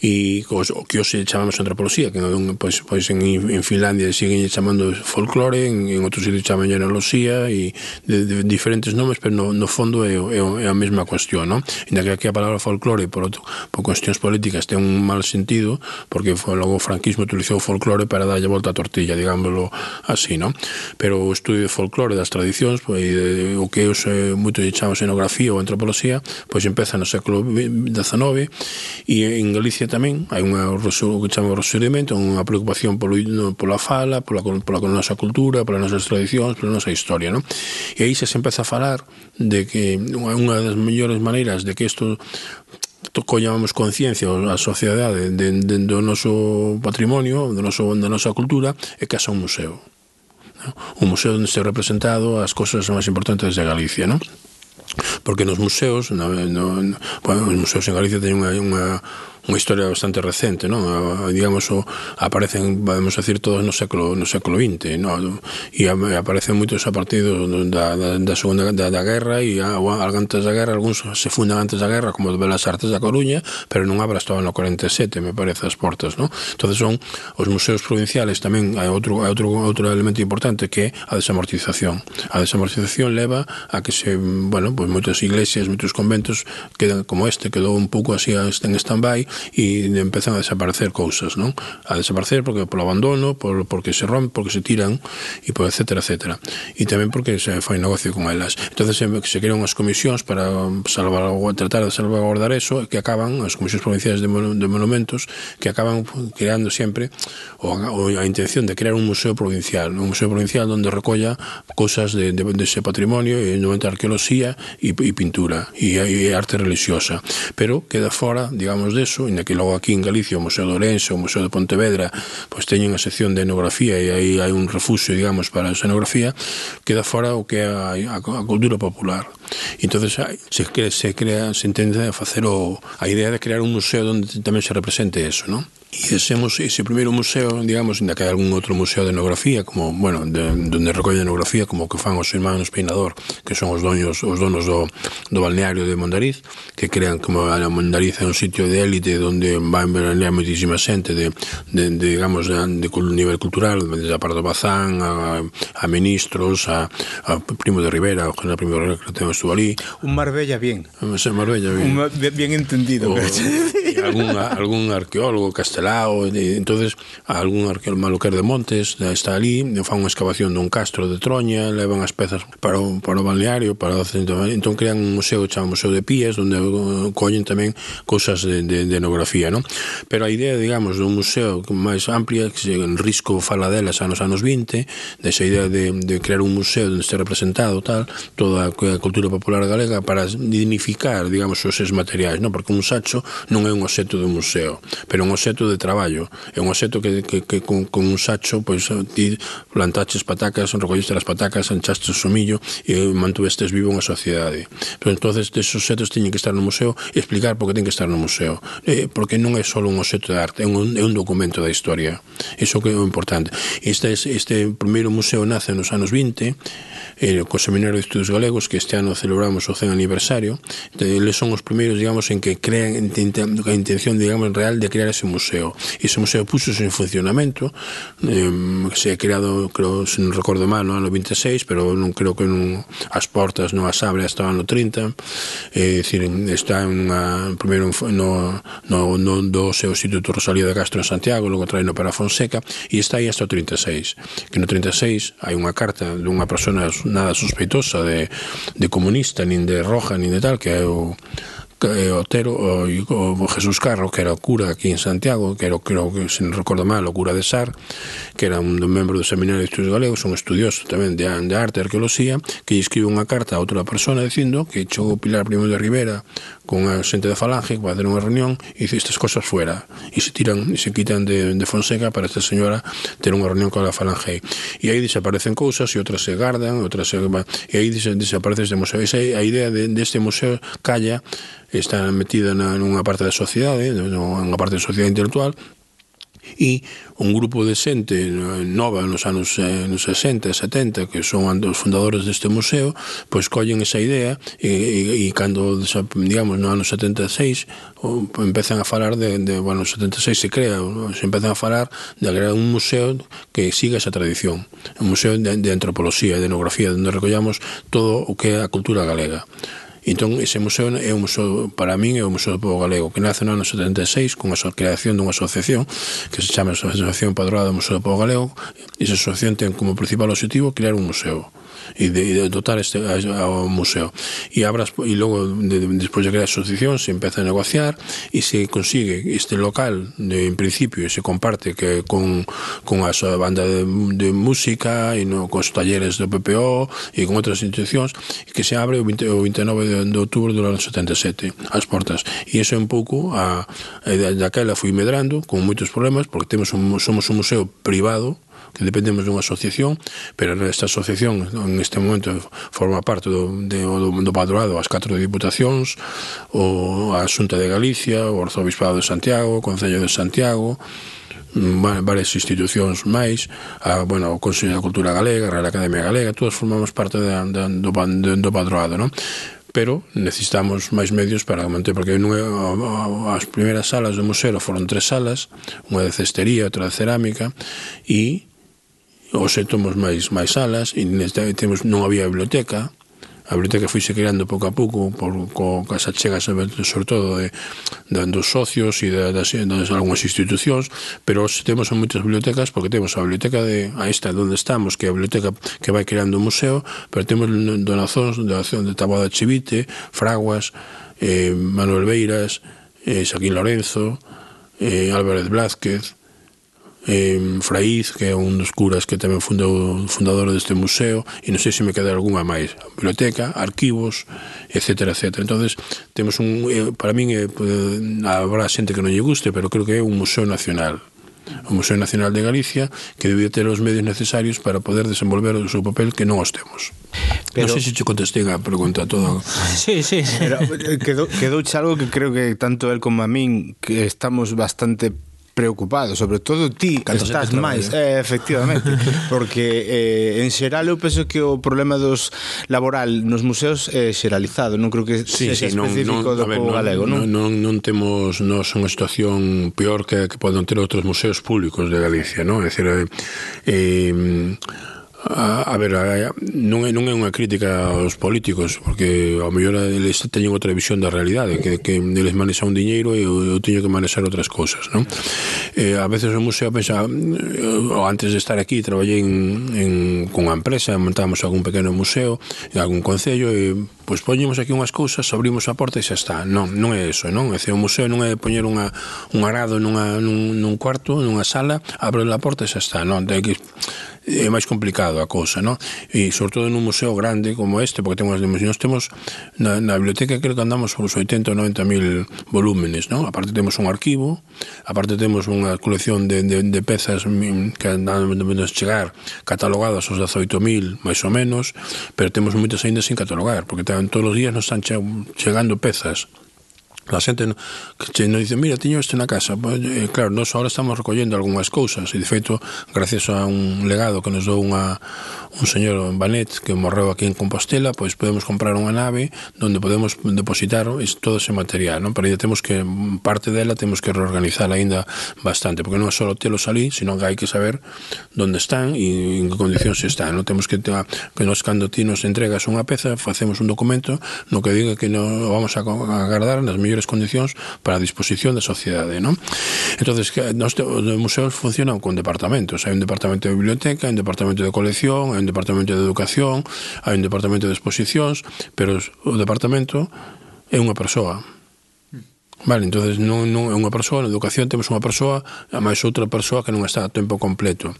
E os, o que hoxe chamamos antropoloxía, que non, pois, pois en, en Finlandia siguen chamando folclore, en, en outros sitios chaman genealoxía, e de, de, diferentes nomes, pero no, no fondo é, é, é a mesma cuestión, non? ainda que aquí a palabra folclore, por outro por cuestións políticas ten un mal sentido porque foi logo o franquismo utilizou o folclore para darlle volta a tortilla, digámoslo así, non? Pero o estudio de folclore das tradicións, pois de, o que os eh, moito chamamos xenografía ou antropoloxía, pois empeza no século XIX e en Galicia tamén hai unha o que chamamos resurgimento, unha preocupación polo, pola fala, pola, pola, pola nosa cultura, polas nosas tradicións, pola nosa historia, non? E aí se se empeza a falar de que unha das mellores maneiras de que isto coñamos conciencia a sociedade de, de, do noso patrimonio, do noso, da nosa cultura, e que un museo. ¿no? Un museo onde se representado as cousas máis importantes de Galicia, non? Porque nos museos, no, no, no, bueno, os museos en Galicia teñen unha, unha unha historia bastante recente, non? A, digamos, o, aparecen, vamos a decir, todos no século, no século XX, non? E aparecen moitos a partir do, da, da, da segunda da, da guerra e a, antes da guerra, algúns se fundan antes da guerra, como de Belas Artes da Coruña, pero non abra estaba no 47, me parece, as portas, non? entonces son os museos provinciales tamén hai outro, hai outro, outro elemento importante que é a desamortización. A desamortización leva a que se, bueno, pois pues, moitas iglesias, moitos conventos quedan como este, quedou un pouco así en stand-by e empezan a desaparecer cousas, non? A desaparecer porque polo abandono, por, porque se rompen, porque se tiran e por etcétera, etcétera. E tamén porque se fai negocio con elas. Entonces se, se crean unhas comisións para salvar, tratar de salvaguardar eso que acaban as comisións provinciais de, de monumentos que acaban creando sempre o, o a intención de crear un museo provincial, un museo provincial onde recolla cousas de, de, de ese patrimonio e novamente arqueoloxía e, e pintura e, e arte religiosa. Pero queda fora, digamos, de Picasso, inda que logo aquí en Galicia o Museo de Ourense, o Museo de Pontevedra, pois teñen a sección de etnografía e aí hai un refuxo, digamos, para a etnografía, queda fora o que é a, a, a cultura popular. E Entonces se crea, se crea se entende a facer o, a idea de crear un museo onde tamén se represente eso, non? E ese, museo, ese primeiro museo, digamos, ainda que hai algún outro museo de etnografía, como, bueno, de, donde recolle etnografía, como que fan os irmáns Peinador, que son os doños, os donos do, do balneario de Mondariz, que crean como a Mondariz é un sitio de élite onde van veranear moitísima xente de, de, de digamos, de, de nivel cultural, desde a Pardo Bazán, a, a ministros, a, a Primo de Rivera, o General Primo de Rivera, que temos tú ali. Un Marbella bien. Un Marbella bien. Un, bien entendido. O, algún, algún arqueólogo castelán Castelao, e, entonces algún arqueólogo maloquer de Montes está ali, fan unha excavación dun castro de Troña, levan as pezas para o, para o balneario, para o centro, entón crean un museo chamado Museo de Pías, onde collen tamén cousas de, de, de etnografía, non? Pero a idea, digamos, dun museo máis amplia, que se en risco fala delas anos anos 20, desa idea de, de crear un museo onde este representado tal, toda a cultura popular galega para dignificar, digamos, os seus materiais, non? Porque un sacho non é un obxeto de museo, pero un obxeto de traballo. É un obxecto que, que, que con, con un sacho pois, ti plantaches patacas, recolliste as patacas, anchaste o sumillo e mantuvestes vivo unha sociedade. Pero entonces estes obxetos teñen que estar no museo e explicar por que ten que estar no museo. Eh, porque non é só un obxeto de arte, é un, é un documento da historia. Iso que é o importante. Este, este primeiro museo nace nos anos 20 eh, co Seminario de Estudos Galegos que este ano celebramos o 100 aniversario. Eh, eles son os primeiros, digamos, en que crean a intención, digamos, real de crear ese museo museo. Ese museo puso en funcionamento, eh, se ha creado, creo, se non recordo mal, no ano 26, pero non creo que non as portas non as abre hasta o ano 30. Eh, decir, está en unha, primeiro no, no, no do seu Instituto Rosalía de Castro en Santiago, logo traino para Fonseca, e está aí hasta o 36. Que no 36 hai unha carta dunha persona nada sospeitosa de, de comunista, nin de roja, nin de tal, que é o Eh, Otero o, o, Jesús Carro, que era o cura aquí en Santiago, que era, creo que, se non recordo mal, o cura de Sar, que era un membro do Seminario de Estudios Galegos, un estudioso tamén de, de arte e arqueoloxía, que escribe unha carta a outra persona dicindo que chegou Pilar Primo de Rivera con a xente da Falange para ter unha reunión e dice estas cosas fuera e se tiran e se quitan de, de Fonseca para esta señora ter unha reunión con a Falange. E aí desaparecen cousas e outras se gardan outras se, e aí desaparece este museo. Esa é a idea deste de, de museo calla está metida na, nunha parte da sociedade, nunha parte da sociedade intelectual, e un grupo de xente nova nos anos eh, nos 60 e 70 que son os fundadores deste museo pois collen esa idea e, e, e cando digamos no ano 76 o, empezan a falar de, de bueno, 76 se crea se empezan a falar de crear un museo que siga esa tradición un museo de, de antropoloxía e de etnografía onde recollamos todo o que é a cultura galega. Entón, ese museo é un museo, para min, é un museo do povo galego, que nace no ano 76 con a creación dunha asociación que se chama Asociación Padroada do Museo do Povo Galego, e esa asociación ten como principal objetivo crear un museo e de, de dotar este ao museo. E abras e logo de, de, despois de crear a asociación se empeza a negociar e se consigue este local de, en principio se comparte que con, con a súa banda de, de música e no, os talleres do PPO e con outras institucións que se abre o, 20, o 29 de de, outubro do ano 77 as portas e iso é un pouco a, daquela fui medrando con moitos problemas porque temos un, somos un museo privado que dependemos dunha asociación, pero esta asociación en este momento forma parte do, de, do, do padroado as catro diputacións, o, a Xunta de Galicia, o Arzobispado de Santiago, o Concello de Santiago, mm, varias institucións máis, a, bueno, o Consello da Cultura Galega, a Real Academia Galega, todos formamos parte da, da, do, do, do padroado, non? pero necesitamos máis medios para manter, porque non é, as primeiras salas do museo foron tres salas, unha de cestería, outra de cerámica, e hoxe tomos máis máis salas e temos non había biblioteca a biblioteca fuise creando pouco a pouco por co, cas achegas sobre, todo de, de, dos socios e de, das, das algunhas institucións pero temos en moitas bibliotecas porque temos a biblioteca de a esta onde estamos que é a biblioteca que vai creando o museo pero temos donazóns donación de Taboada Chivite Fraguas eh, Manuel Beiras eh, Saquín Lorenzo eh, Álvarez Blázquez eh, Fraiz, que é un dos curas que tamén fundou, fundador deste museo, e non sei se me queda algunha máis, biblioteca, arquivos, etc. etc. entonces temos un, eh, para min, eh, habrá xente que non lle guste, pero creo que é un museo nacional, o Museo Nacional de Galicia que debía ter os medios necesarios para poder desenvolver o seu papel que non os temos pero... non sei se te contestei a pregunta toda sí, sí, sí. Pero, eh, quedou, quedou algo que creo que tanto el como a min que estamos bastante preocupado, sobre todo ti Canto estás máis, eh, efectivamente, porque eh, en xeral eu penso que o problema dos laboral nos museos é xeralizado, non creo que sí, sexa sí, específico non, non, do ver, non, galego, non? Non, non, non temos nos unha situación peor que, que poden ter outros museos públicos de Galicia, non? É dicir, eh, eh A, a ver, a, non é, non é unha crítica aos políticos, porque ao mellor eles teñen outra visión da realidade, que, que eles manexan un diñeiro e eu, eu teño que manexar outras cousas, non? Eh, a veces o museo pensa, eh, eu, antes de estar aquí traballei en, en, con unha empresa, montamos algún pequeno museo, en algún concello, e pois poñemos aquí unhas cousas, abrimos a porta e xa está. Non, non é eso, non? É dicir, o museo non é poñer unha, un arado nunha, nun, nun cuarto, nunha sala, abre a porta e xa está, non? Ten que é máis complicado a cousa, non? E sobre todo nun museo grande como este, porque temos dimensións, temos na, na biblioteca creo que andamos por os 80 ou 90 mil volúmenes, non? Aparte temos un arquivo, aparte temos unha colección de, de, de pezas que andan de chegar catalogadas os 18 mil, máis ou menos, pero temos moitas aínda sin catalogar, porque tamén todos os días nos están che, chegando pezas A xente que nos dice, mira, tiño este na casa. Pues, eh, claro, nós ahora estamos recollendo algunhas cousas e, de feito, gracias a un legado que nos dou unha, un señor en Banet que morreu aquí en Compostela, pois pues, podemos comprar unha nave donde podemos depositar todo ese material, non? Pero temos que, parte dela temos que reorganizar aínda bastante, porque non é só telo ali, sino que hai que saber onde están e en que condicións están, non? Temos que, que nos, cando ti nos entregas unha peza, facemos un documento no que diga que non vamos a, agardar nas mellores mellores condicións para a disposición da sociedade, non? Entonces, nos os museos funcionan con departamentos, hai un departamento de biblioteca, hai un departamento de colección, hai un departamento de educación, hai un departamento de exposicións, pero o departamento é unha persoa Vale, entonces non, non é unha persoa, na educación temos unha persoa, a máis outra persoa que non está a tempo completo.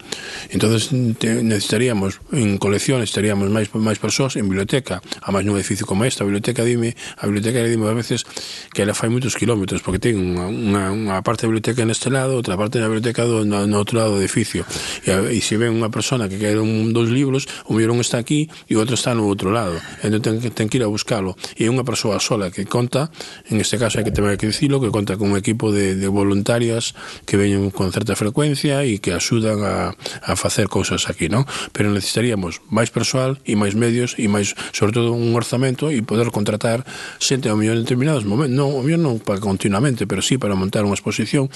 Entonces te, necesitaríamos en colección, necesitaríamos máis máis persoas en biblioteca, a máis nun edificio como esta, a biblioteca dime, a biblioteca dime a veces que ela fai moitos kilómetros porque ten unha, unha, unha parte da biblioteca neste lado, outra parte da biblioteca do, no, no outro lado do edificio. E, e se ven unha persona que quer un dos libros, o mellor un está aquí e o outro está no outro lado. Entón ten, ten que ir a buscalo. E é unha persoa sola que conta, en este caso hai que ter que dicilo, que conta con un equipo de, de voluntarias que veñen con certa frecuencia e que axudan a, a facer cousas aquí, non? Pero necesitaríamos máis persoal e máis medios e máis, sobre todo, un orzamento e poder contratar xente ao millón en determinados momentos, non, ao millón non para continuamente, pero sí para montar unha exposición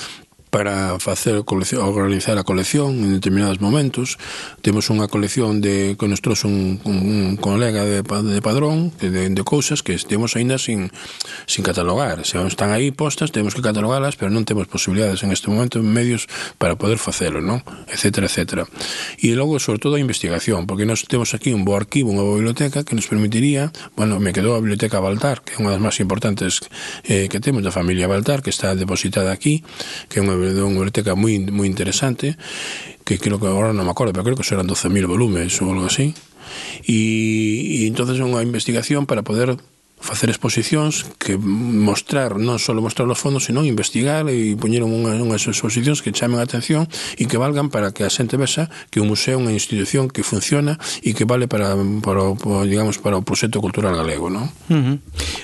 para facer colección, organizar a colección en determinados momentos. Temos unha colección de que nos trouxe un, un, un colega de, de padrón de, de cousas que temos aínda sin, sin catalogar. Se están aí postas, temos que catalogalas, pero non temos posibilidades en este momento medios para poder facelo, non? Etcétera, etcétera. E logo, sobre todo, a investigación, porque nós temos aquí un bo arquivo, unha boa biblioteca que nos permitiría, bueno, me quedou a biblioteca Baltar, que é unha das máis importantes eh, que temos da familia Baltar, que está depositada aquí, que é unha sobre de unha biblioteca moi, moi interesante que creo que agora non me acordo, pero creo que serán 12.000 volúmenes ou algo así. E, e entonces unha investigación para poder facer exposicións que mostrar, non só mostrar os fondos, senón investigar e poñer unhas, unhas exposicións que chamen a atención e que valgan para que a xente vexa que o museo é unha institución que funciona e que vale para, para, para digamos, para o proxecto cultural galego, non? Uh -huh.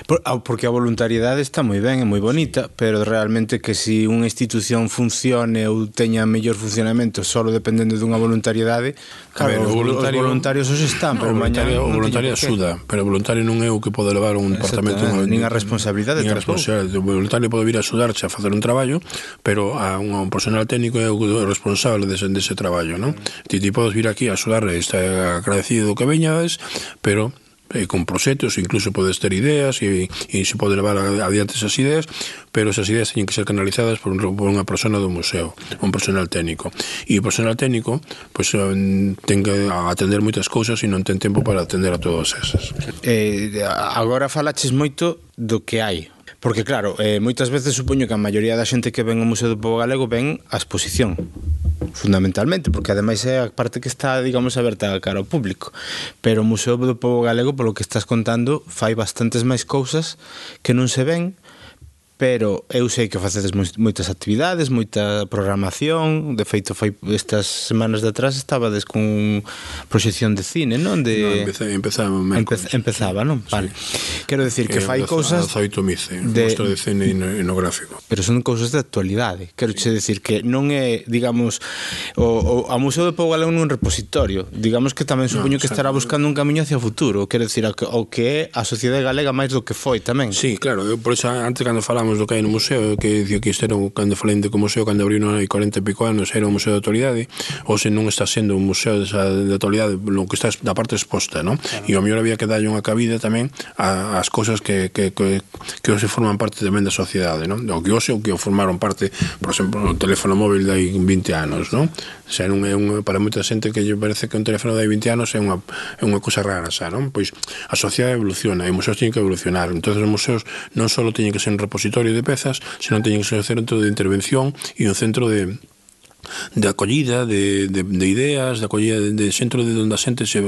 Por, ah, porque a voluntariedade está moi ben, é moi bonita, pero realmente que si unha institución funcione ou teña mellor funcionamento só dependendo dunha voluntariedade, claro, ver, os, voluntario, os voluntarios os están, pero o voluntario, mañana o voluntario axuda, pero o voluntario non é o que pode levar un un departamento eh, nin a responsabilidade nin a responsabilidade o voluntario pode vir a sudarche a facer un traballo pero a un, a un personal técnico é o responsable dese, dese traballo non? ti, ti podes vir aquí a axudar está agradecido que veñades pero e con proxectos, incluso podes ter ideas e, e se pode levar adiante esas ideas, pero esas ideas teñen que ser canalizadas por, un, por unha persona do museo, un personal técnico. E o personal técnico pois, pues, ten que atender moitas cousas e non ten tempo para atender a todas esas. Eh, agora falaches moito do que hai, Porque claro, eh, moitas veces supoño que a maioría da xente que ven ao Museo do Pobo Galego ven a exposición fundamentalmente, porque ademais é a parte que está, digamos, aberta cara ao público. Pero o Museo do Pobo Galego, polo que estás contando, fai bastantes máis cousas que non se ven pero eu sei que facedes moitas actividades, moita programación, de feito fai estas semanas de atrás estabades con proxección de cine, non? De no, empecé, empezaba, Empe, empezaba, non? Vale. Sí. Quero decir que eh, fai cousas oito mice, eh, de... mostro de cine etnográfico. Pero son cousas de actualidade. Quero che sí. decir que non é, digamos, o, o a Museo de Pougalén un repositorio. Digamos que tamén supoño no, que estará buscando un camiño hacia o futuro. Quero decir, o que é a sociedade galega máis do que foi tamén. Sí, claro, eu por eso antes cando falamos falamos do que hai no museo, que dicía que isto era, cando falei de que o museo, cando abriu no hai 40 e pico anos, era un museo de autoridade, ou se non está sendo un museo desa, de autoridade, lo que está da parte exposta, non? Claro. E o mellor había que darlle unha cabida tamén ás cousas que, que, que, que hoxe forman parte tamén da sociedade, non? O que hoxe o que formaron parte, por exemplo, o teléfono móvil de hai 20 anos, non? xa non é un para moita xente que lle parece que un teléfono de 20 anos é unha, é unha cousa rara xa, non? Pois a sociedade evoluciona e os museos teñen que evolucionar entonces os museos non só teñen que ser un repositorio de pezas senón teñen que ser un centro de intervención e un centro de, de acollida de, de, de ideas, de acollida de, de centro de onde a xente se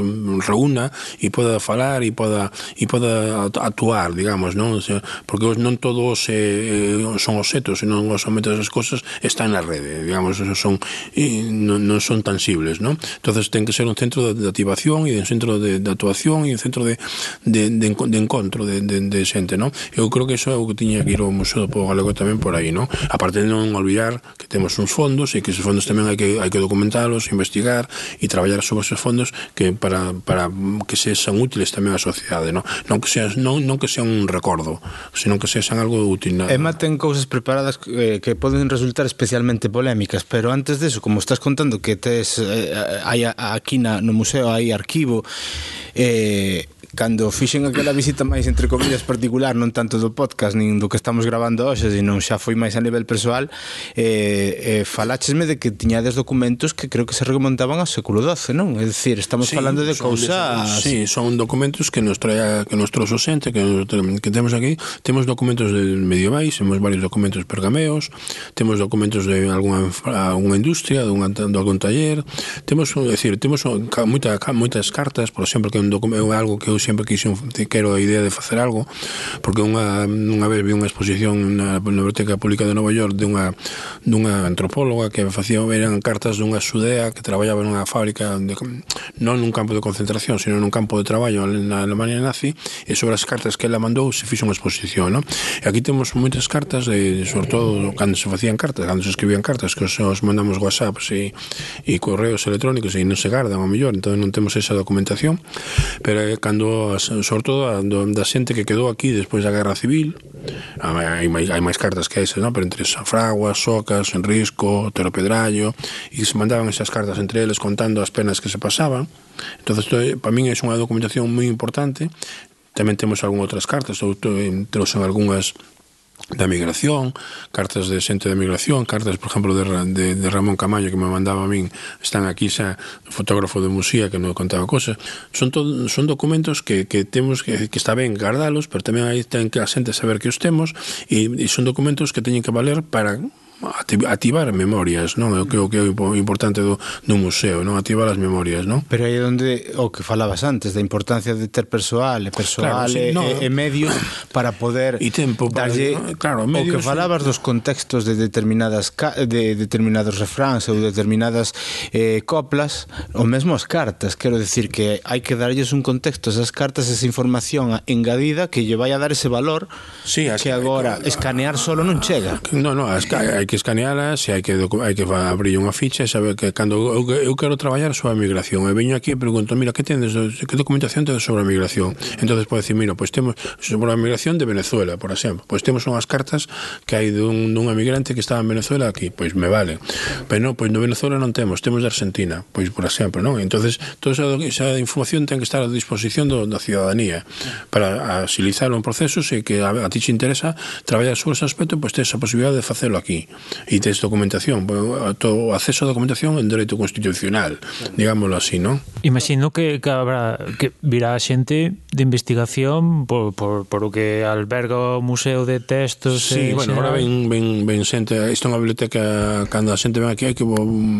reúna e poda falar e poda e poda actuar, digamos, non? O sea, porque non todos eh, eh, son os setos, senón somente as cousas están na rede, digamos, son non, non son tangibles, non? Entonces ten que ser un centro de, de activación e un centro de, de actuación e un centro de, de, de, de encontro de, de, de xente, non? Eu creo que iso é o que tiña que ir ao Museo do Pobo Galego tamén por aí, non? Aparte de non olvidar que temos uns fondos e que se Fondos tamén hai que, hai que documentalos, investigar e traballar sobre esos fondos que para, para que sexan útiles tamén á sociedade, non? Non que sean, non, non que sean un recordo, senón que sexan algo útil. Na... Emma ten cousas preparadas que, que poden resultar especialmente polémicas, pero antes de eso, como estás contando que tes eh, hai aquí na, no museo hai arquivo eh, cando fixen aquela visita máis entre comillas particular, non tanto do podcast nin do que estamos gravando hoxe, senón xa foi máis a nivel persoal, eh, eh, faláchesme de que tiñades documentos que creo que se remontaban ao século XII, non? É dicir, estamos sí, falando de cousas... Sí, son documentos que nos trae que nos trouxo xente, que, que temos aquí, temos documentos de medievais, temos varios documentos pergameos, temos documentos de algunha, algunha industria, de, unha, de algún taller, temos, é dicir, temos moita, moitas cartas, por exemplo, que é, un documento, é algo que eu sempre quixen, quero a idea de facer algo, porque unha, unha vez vi unha exposición na, na Biblioteca Pública de Nova York dunha, dunha antropóloga que facía eran cartas dunha xudea que traballaba nunha fábrica de, non nun campo de concentración, sino nun campo de traballo na Alemania nazi, e sobre as cartas que ela mandou se fixo unha exposición, no? E aquí temos moitas cartas, e, sobre todo cando se facían cartas, cando se escribían cartas, que os, os mandamos whatsapps e, e correos electrónicos e non se gardan, ao mellor, entón non temos esa documentación, pero eh, cando do, sobre todo a, do, da xente que quedou aquí despois da Guerra Civil. Hai, hai, hai máis cartas que esas, non? pero entre Safraguas, Socas, Enrisco, Tero Pedrallo e se mandaban esas cartas entre eles contando as penas que se pasaban. Entonces para min é unha documentación moi importante. Tamén temos algunhas outras cartas ou trouxen algunhas da migración, cartas de xente da migración, cartas, por exemplo, de, de, de Ramón Camayo que me mandaba a min, están aquí xa fotógrafo de Musía que me contaba cosas. Son todo, son documentos que, que temos que, que está ben gardalos, pero tamén aí ten que a xente saber que os temos e, e son documentos que teñen que valer para ativar memorias, non? É o que o que é o importante do, do museo, non? Ativar as memorias, non? Pero aí é onde o que falabas antes da importancia de ter persoal, e persoal claro, sí, no, e, e medios para poder e tempo para, darlle, claro, medios, o que falabas dos contextos de determinadas de determinados refráns ou determinadas eh, coplas, o mesmo as cartas, quero decir que hai que darlles un contexto esas cartas, esa información engadida que lle vai a dar ese valor sí, as, que agora escanear solo non chega. No, no, as, hai que que escanealas e hai que hai que abrir unha ficha e saber que cando eu, eu quero traballar sobre a migración e veño aquí e pregunto, mira, que tendes, que documentación tedes sobre a migración? Entonces pode decir, mira, pois pues temos sobre a migración de Venezuela, por exemplo, pois pues temos unhas cartas que hai dun, dun emigrante que estaba en Venezuela aquí, pois pues me vale. Pero non, pois no Venezuela non temos, temos de Argentina, pois por exemplo, non? Entonces toda esa, esa información ten que estar a disposición do, da ciudadanía para asilizar un proceso se que a, a ti te interesa traballar sobre ese aspecto, pois tes a posibilidade de facelo aquí e tes documentación, o acceso a documentación en dereito constitucional, digámoslo así, non? Imagino que, que habrá que virá xente de investigación por, por, por o que alberga o Museo de Textos. Sí, eh, bueno, agora ven, ven, ven xente, isto é unha biblioteca cando a xente ven aquí, hai que bo,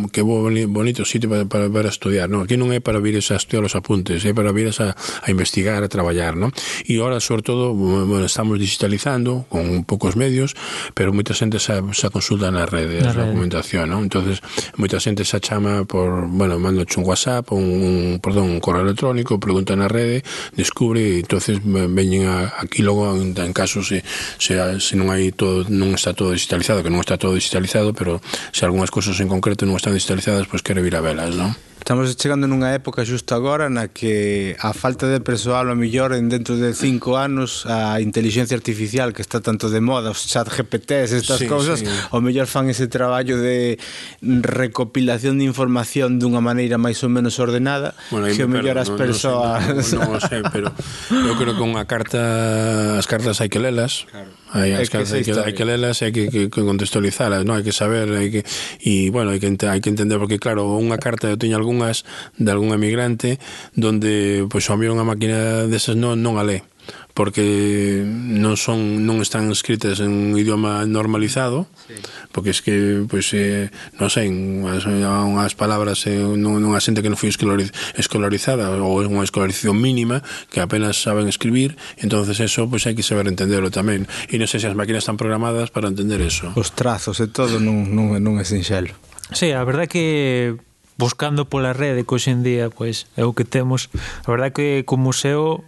que bo bonito sitio para, para, para estudiar, non? Aquí non é para vir a estudiar os apuntes, é para vir a, a investigar, a traballar, non? E agora, sobre todo, bueno, estamos digitalizando con poucos medios, pero moita xente xa, xa consulta nas redes, na rede. documentación, non? Entonces, moita xente xa chama por, bueno, mando un WhatsApp, un, un perdón, un correo electrónico, pregunta na rede, descubre e entonces veñen a, aquí logo en, en caso se, se, se non hai todo, non está todo digitalizado, que non está todo digitalizado, pero se algunhas cousas en concreto non están digitalizadas, pois pues quero vir a velas, non? estamos chegando nunha época xusto agora na que a falta de persoal a millor en dentro de cinco anos a inteligencia artificial que está tanto de moda, os chat GPTs, estas sí, cousas, sí. o mellor fan ese traballo de recopilación de información dunha maneira máis ou menos ordenada bueno, que o mellor as persoas... Non no, no, sei, pero eu creo que unha carta, as cartas hai que lelas. Claro. Hai, as que, hai, que, hai que lelas e hai que, que, que contextualizalas, non? Hai que saber, hai que e bueno, hai que hai que entender porque claro, unha carta eu teño algunhas de algún emigrante donde pois pues, a mí unha máquina desas non non a lee porque non son non están escritas en un idioma normalizado, sí. porque es que pois pues, eh, non sei, unhas, unhas palabras eh, nunha xente que non foi escolarizada ou unha escolarización mínima que apenas saben escribir, entonces eso pois pues, hai que saber entenderlo tamén. E non sei se as máquinas están programadas para entender eso. Os trazos e todo non, non, non é sinxelo. Sí, a verdade que buscando pola rede que hoxe en día pois, é o que temos. A verdade que co museo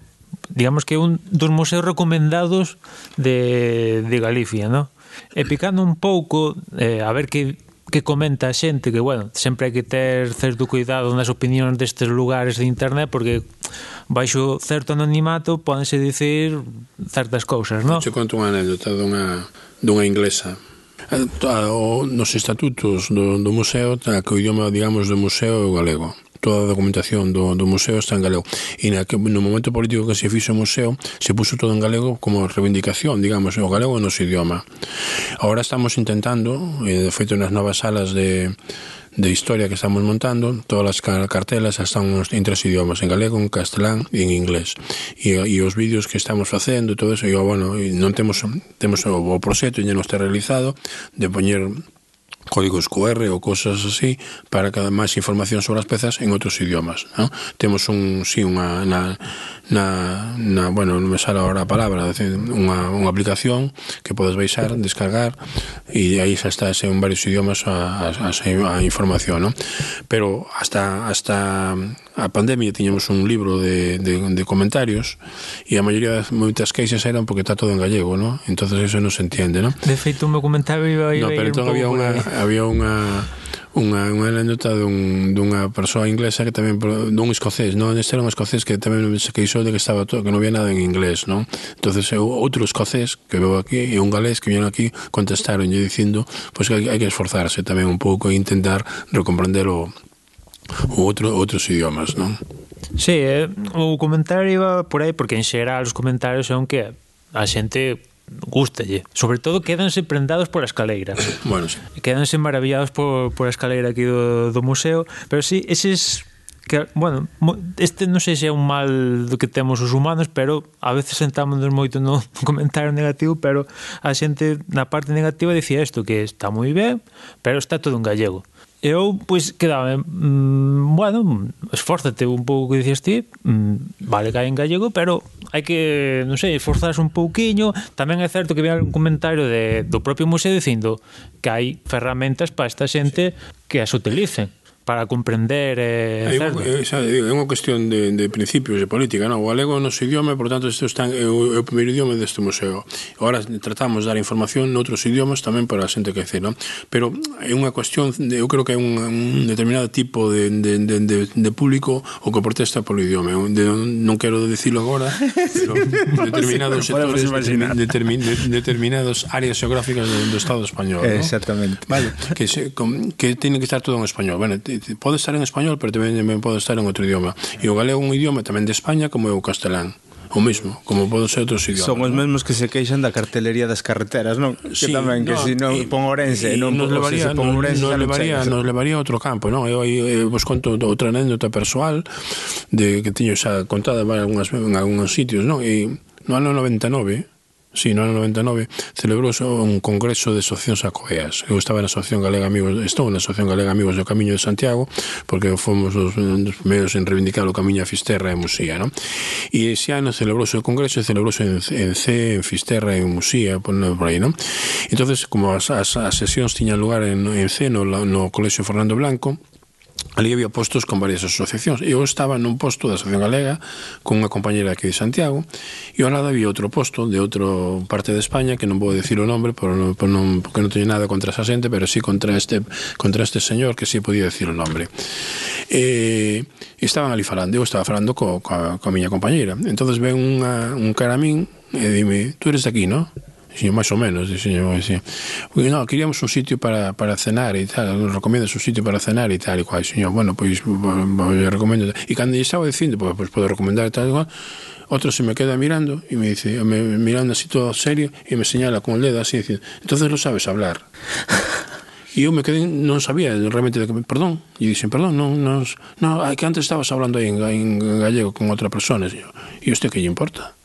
digamos que un dos museos recomendados de, de Galicia, ¿no? E picando un pouco, eh, a ver que que comenta a xente que, bueno, sempre hai que ter certo cuidado nas opinións destes lugares de internet porque baixo certo anonimato podense dicir certas cousas, non? Te conto unha anécdota dunha, dunha inglesa eh, o, nos estatutos do, do museo que o idioma, digamos, do museo é o galego toda a documentación do, do museo está en galego. E na, no momento político que se fixo o museo, se puso todo en galego como reivindicación, digamos, o galego é o noso idioma. Ahora estamos intentando, e de feito nas novas salas de, de historia que estamos montando, todas as cartelas están en tres idiomas, en galego, en castelán e en inglés. E, e os vídeos que estamos facendo, todo eso, e, bueno, non temos, temos o, o proxecto, e non está realizado, de poñer códigos QR ou cosas así para cada máis información sobre as pezas en outros idiomas, ¿no? Temos un si sí, unha na na na bueno, non me sale agora a palabra, unha unha aplicación que podes baixar, descargar e aí xa está en varios idiomas a, a, a información, ¿no? Pero hasta hasta a pandemia tiñamos un libro de, de, de comentarios e a maioría das moitas queixas eran porque está todo en gallego, ¿no? Entonces eso non se entiende, ¿no? De feito un comentario iba a ir No, pero entón había unha había unha unha, unha anécdota dun, dunha persoa inglesa que tamén dun escocés, non? Este era un escocés que tamén se queixou de que estaba todo, que non había nada en inglés, non? Entonces eu, outro escocés que veo aquí e un galés que vieron aquí contestaron e dicindo pois pues, que hai, hai que esforzarse tamén un pouco e intentar recomprender o, o outro, outros idiomas, non? Sí, eh, o comentario iba por aí porque en xeral os comentarios son que a xente gustalle. Sobre todo quedanse prendados pola escaleira. bueno, sí. Quedanse maravillados por, por a escaleira aquí do, do museo, pero sí, eses que, bueno, este non sei se é un mal do que temos os humanos, pero a veces sentámonos moito no comentario negativo, pero a xente na parte negativa dicía isto, que está moi ben, pero está todo en gallego eu, pois, quedaba mmm, bueno, esfórzate un pouco que dicías ti, mmm, vale cae en gallego, pero hai que, non sei, esforzarse un pouquiño, tamén é certo que vi un comentario de, do propio museo dicindo que hai ferramentas para esta xente que as utilicen para comprender e eh, é, é, eh, digo, é unha cuestión de, de principios de política, non? O galego é o noso idioma por tanto, este está, é, o, é o primeiro idioma deste museo. Ora tratamos de dar información noutros idiomas tamén para a xente que non? Pero é unha cuestión, de, eu creo que é un, un determinado tipo de, de, de, de, de público o que protesta polo idioma. De, non quero dicirlo agora, pero determinados sectores, determin, de, determinadas áreas geográficas do, do Estado español. ¿no? exactamente. ¿no? Vale, que, se, con, que tiene que estar todo en español. Bueno, pode estar en español, pero tamén, tamén pode estar en outro idioma. E o galego é un idioma tamén de España como é o castelán o mismo, como pode ser outros idiomas. Son os mesmos que se queixan da cartelería das carreteras, non? Sí, que tamén que no, se si non pon Ourense, non nos levaría, se pon Ourense, nos, nos levaría, nos levaría a outro campo, non? Eu, eu, eu vos conto outra anécdota persoal de que teño xa contada en algúns en algúns sitios, non? E no ano 99 sí, no ano 99, celebrouse un congreso de asociacións acoeas. Eu estaba na Asociación Galega Amigos, estou na Asociación Galega Amigos do Camiño de Santiago, porque fomos os, os primeiros en reivindicar o Camiño a Fisterra e Musía, non? E ese ano celebrouse o congreso, celebrouse en, en C, en Fisterra e en Musía, por, por aí, non? Entonces, como as, as, as sesións tiñan lugar en, en C, no, no Colexio Fernando Blanco, Ali había postos con varias asociacións. Eu estaba nun posto da Asociación Galega con unha compañera aquí de Santiago e ao lado había outro posto de outra parte de España que non vou dicir o nome por, por non, porque non teño nada contra esa xente pero sí contra este, contra este señor que sí podía dicir o nome. E, estaban ali falando, eu estaba falando co, co, co miña compañera. entonces ven unha, un cara a min e dime, tú eres de aquí, non? Dixen, máis ou menos, dixen, dixen, no, queríamos un sitio para, para cenar e tal, nos recomendas un sitio para cenar e tal e cual, señor, bueno, pois, pues, recomendo, e cando lle estaba dicindo, pois, pues, podo recomendar tal e outro se me queda mirando e me dice, me, mirando así todo serio e me señala con el dedo así dicindo, entonces lo sabes hablar. E eu me quedé, non sabía realmente de que, perdón, e dixen, perdón, non, non, non, que antes estabas hablando aí en, en gallego con outra persona, señor. E usted que lle importa?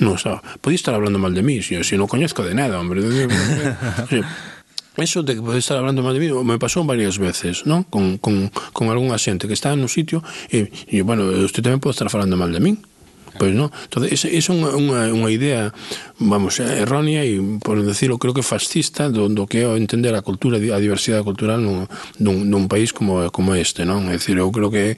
Non, xa, podí estar hablando mal de mí, se si non coñezco de nada, hombre. Eso de que pode estar hablando mal de mí me pasou varias veces, non? Con, con, con algunha xente que está no sitio e, e bueno, usted tamén pode estar falando mal de min. Pois non. Entón, esa, esa é unha, unha, unha idea, vamos, eh, errónea e, por decirlo, creo que fascista do, do que é entender a cultura, a diversidade cultural nun, nun, nun país como, como este, non? É dicir, eu creo que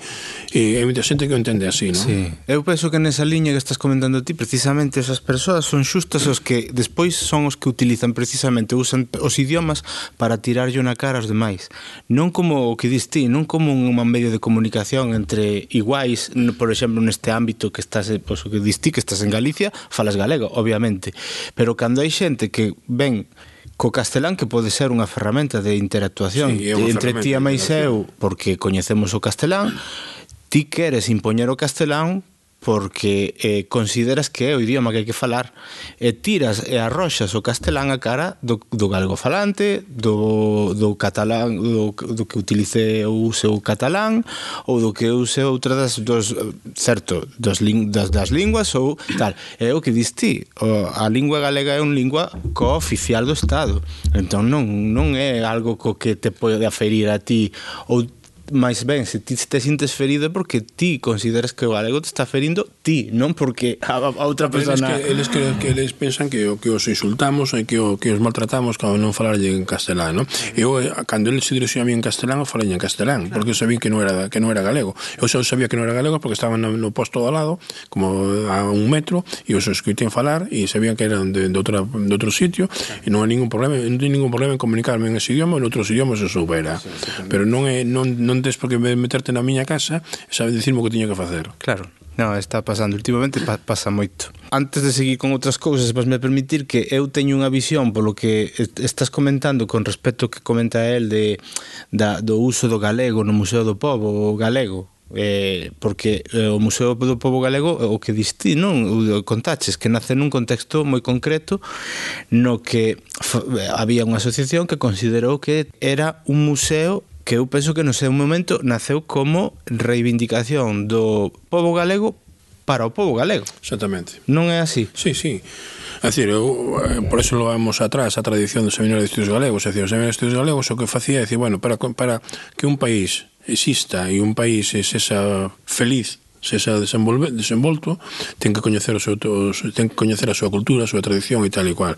e, hai moita xente que o entende así, non? Sí. Eu penso que nesa liña que estás comentando ti, precisamente esas persoas son xustas os que despois son os que utilizan precisamente, usan os idiomas para tirarlle na cara aos demais. Non como o que dis ti, non como un medio de comunicación entre iguais, por exemplo, neste ámbito que estás eh, pois o que dis ti que estás en Galicia, falas galego, obviamente. Pero cando hai xente que ven co castelán que pode ser unha ferramenta de interactuación sí, entre ti e máis eu, porque coñecemos o castelán, ti queres impoñer o castelán porque eh, consideras que é o idioma que hai que falar e tiras e arroxas o castelán a cara do, do galgo falante, do, do catalán, do, do que utilice ou use o catalán ou do que use outra das dos, certo, dos das, das linguas ou tal. É o que dis ti, a lingua galega é unha lingua cooficial do Estado. Entón non, non é algo co que te pode aferir a ti ou máis ben, se ti te sintes ferida porque ti consideras que o galego te está ferindo ti, non porque a, a outra persona... Eles que, eles que, que eles pensan que, que os insultamos e que, o, que os maltratamos cando non falarlle en castelán, non? Eu, eh, cando eles se dirixiu a mí en castelán, eu falei en castelán, claro. porque eu sabía que non era, que non era galego. Eu só sabía que non era galego porque estaban no, no posto ao lado, como a un metro, e os escuiten falar e sabían que eran de, de, outra, de outro sitio, claro. e non hai ningún problema, non hai ningún problema en comunicarme en ese idioma, en outros idiomas se soubera. Sí, sí, Pero non é, non, non non tes por que meterte na miña casa e sabes dicirme o que tiño que facer. Claro. No, está pasando últimamente pa, pasa moito. Antes de seguir con outras cousas, vas me permitir que eu teño unha visión polo que estás comentando con respecto que comenta el de da, do uso do galego no Museo do Pobo, o galego, eh, porque eh, o Museo do Pobo Galego eh, o que diste, non? O contaches que nace nun contexto moi concreto no que había unha asociación que considerou que era un museo que eu penso que no seu momento naceu como reivindicación do povo galego para o povo galego. Exactamente. Non é así? Sí, sí. É dicir, eu, eh, por eso lo vamos atrás a tradición do Seminario de Estudios Galegos. É dicir, o Seminario de Estudios Galegos o que facía é dicir, bueno, para, para que un país exista e un país es esa feliz se xa desenvolve, desenvolto, ten que coñecer o seu, ten que coñecer a súa cultura, a súa tradición e tal e cual.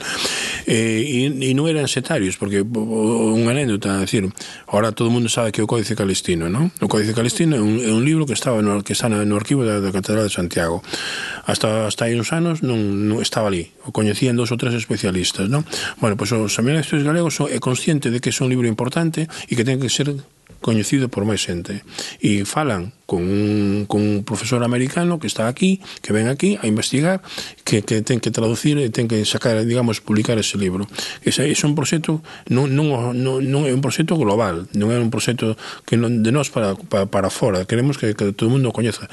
E, e, e non eran setarios, porque unha anécdota, decir, ahora todo o mundo sabe que o Códice Calistino, non? O Códice Calistino é un, é un libro que estaba no, que está no arquivo da, da Catedral de Santiago. Hasta, hasta aí uns anos non, non estaba ali, o coñecían dos ou tres especialistas, non? Bueno, pois pues, o Seminario Estudios Galegos é consciente de que é un libro importante e que ten que ser coñecido por máis xente. E falan con un, con un profesor americano que está aquí, que ven aquí a investigar, que, que ten que traducir e ten que sacar, digamos, publicar ese libro. Ese, ese é un proxecto non, non, non, non é un proxecto global, non é un proxecto que non, de nós para, para, para fora, queremos que, que todo o mundo coñeza.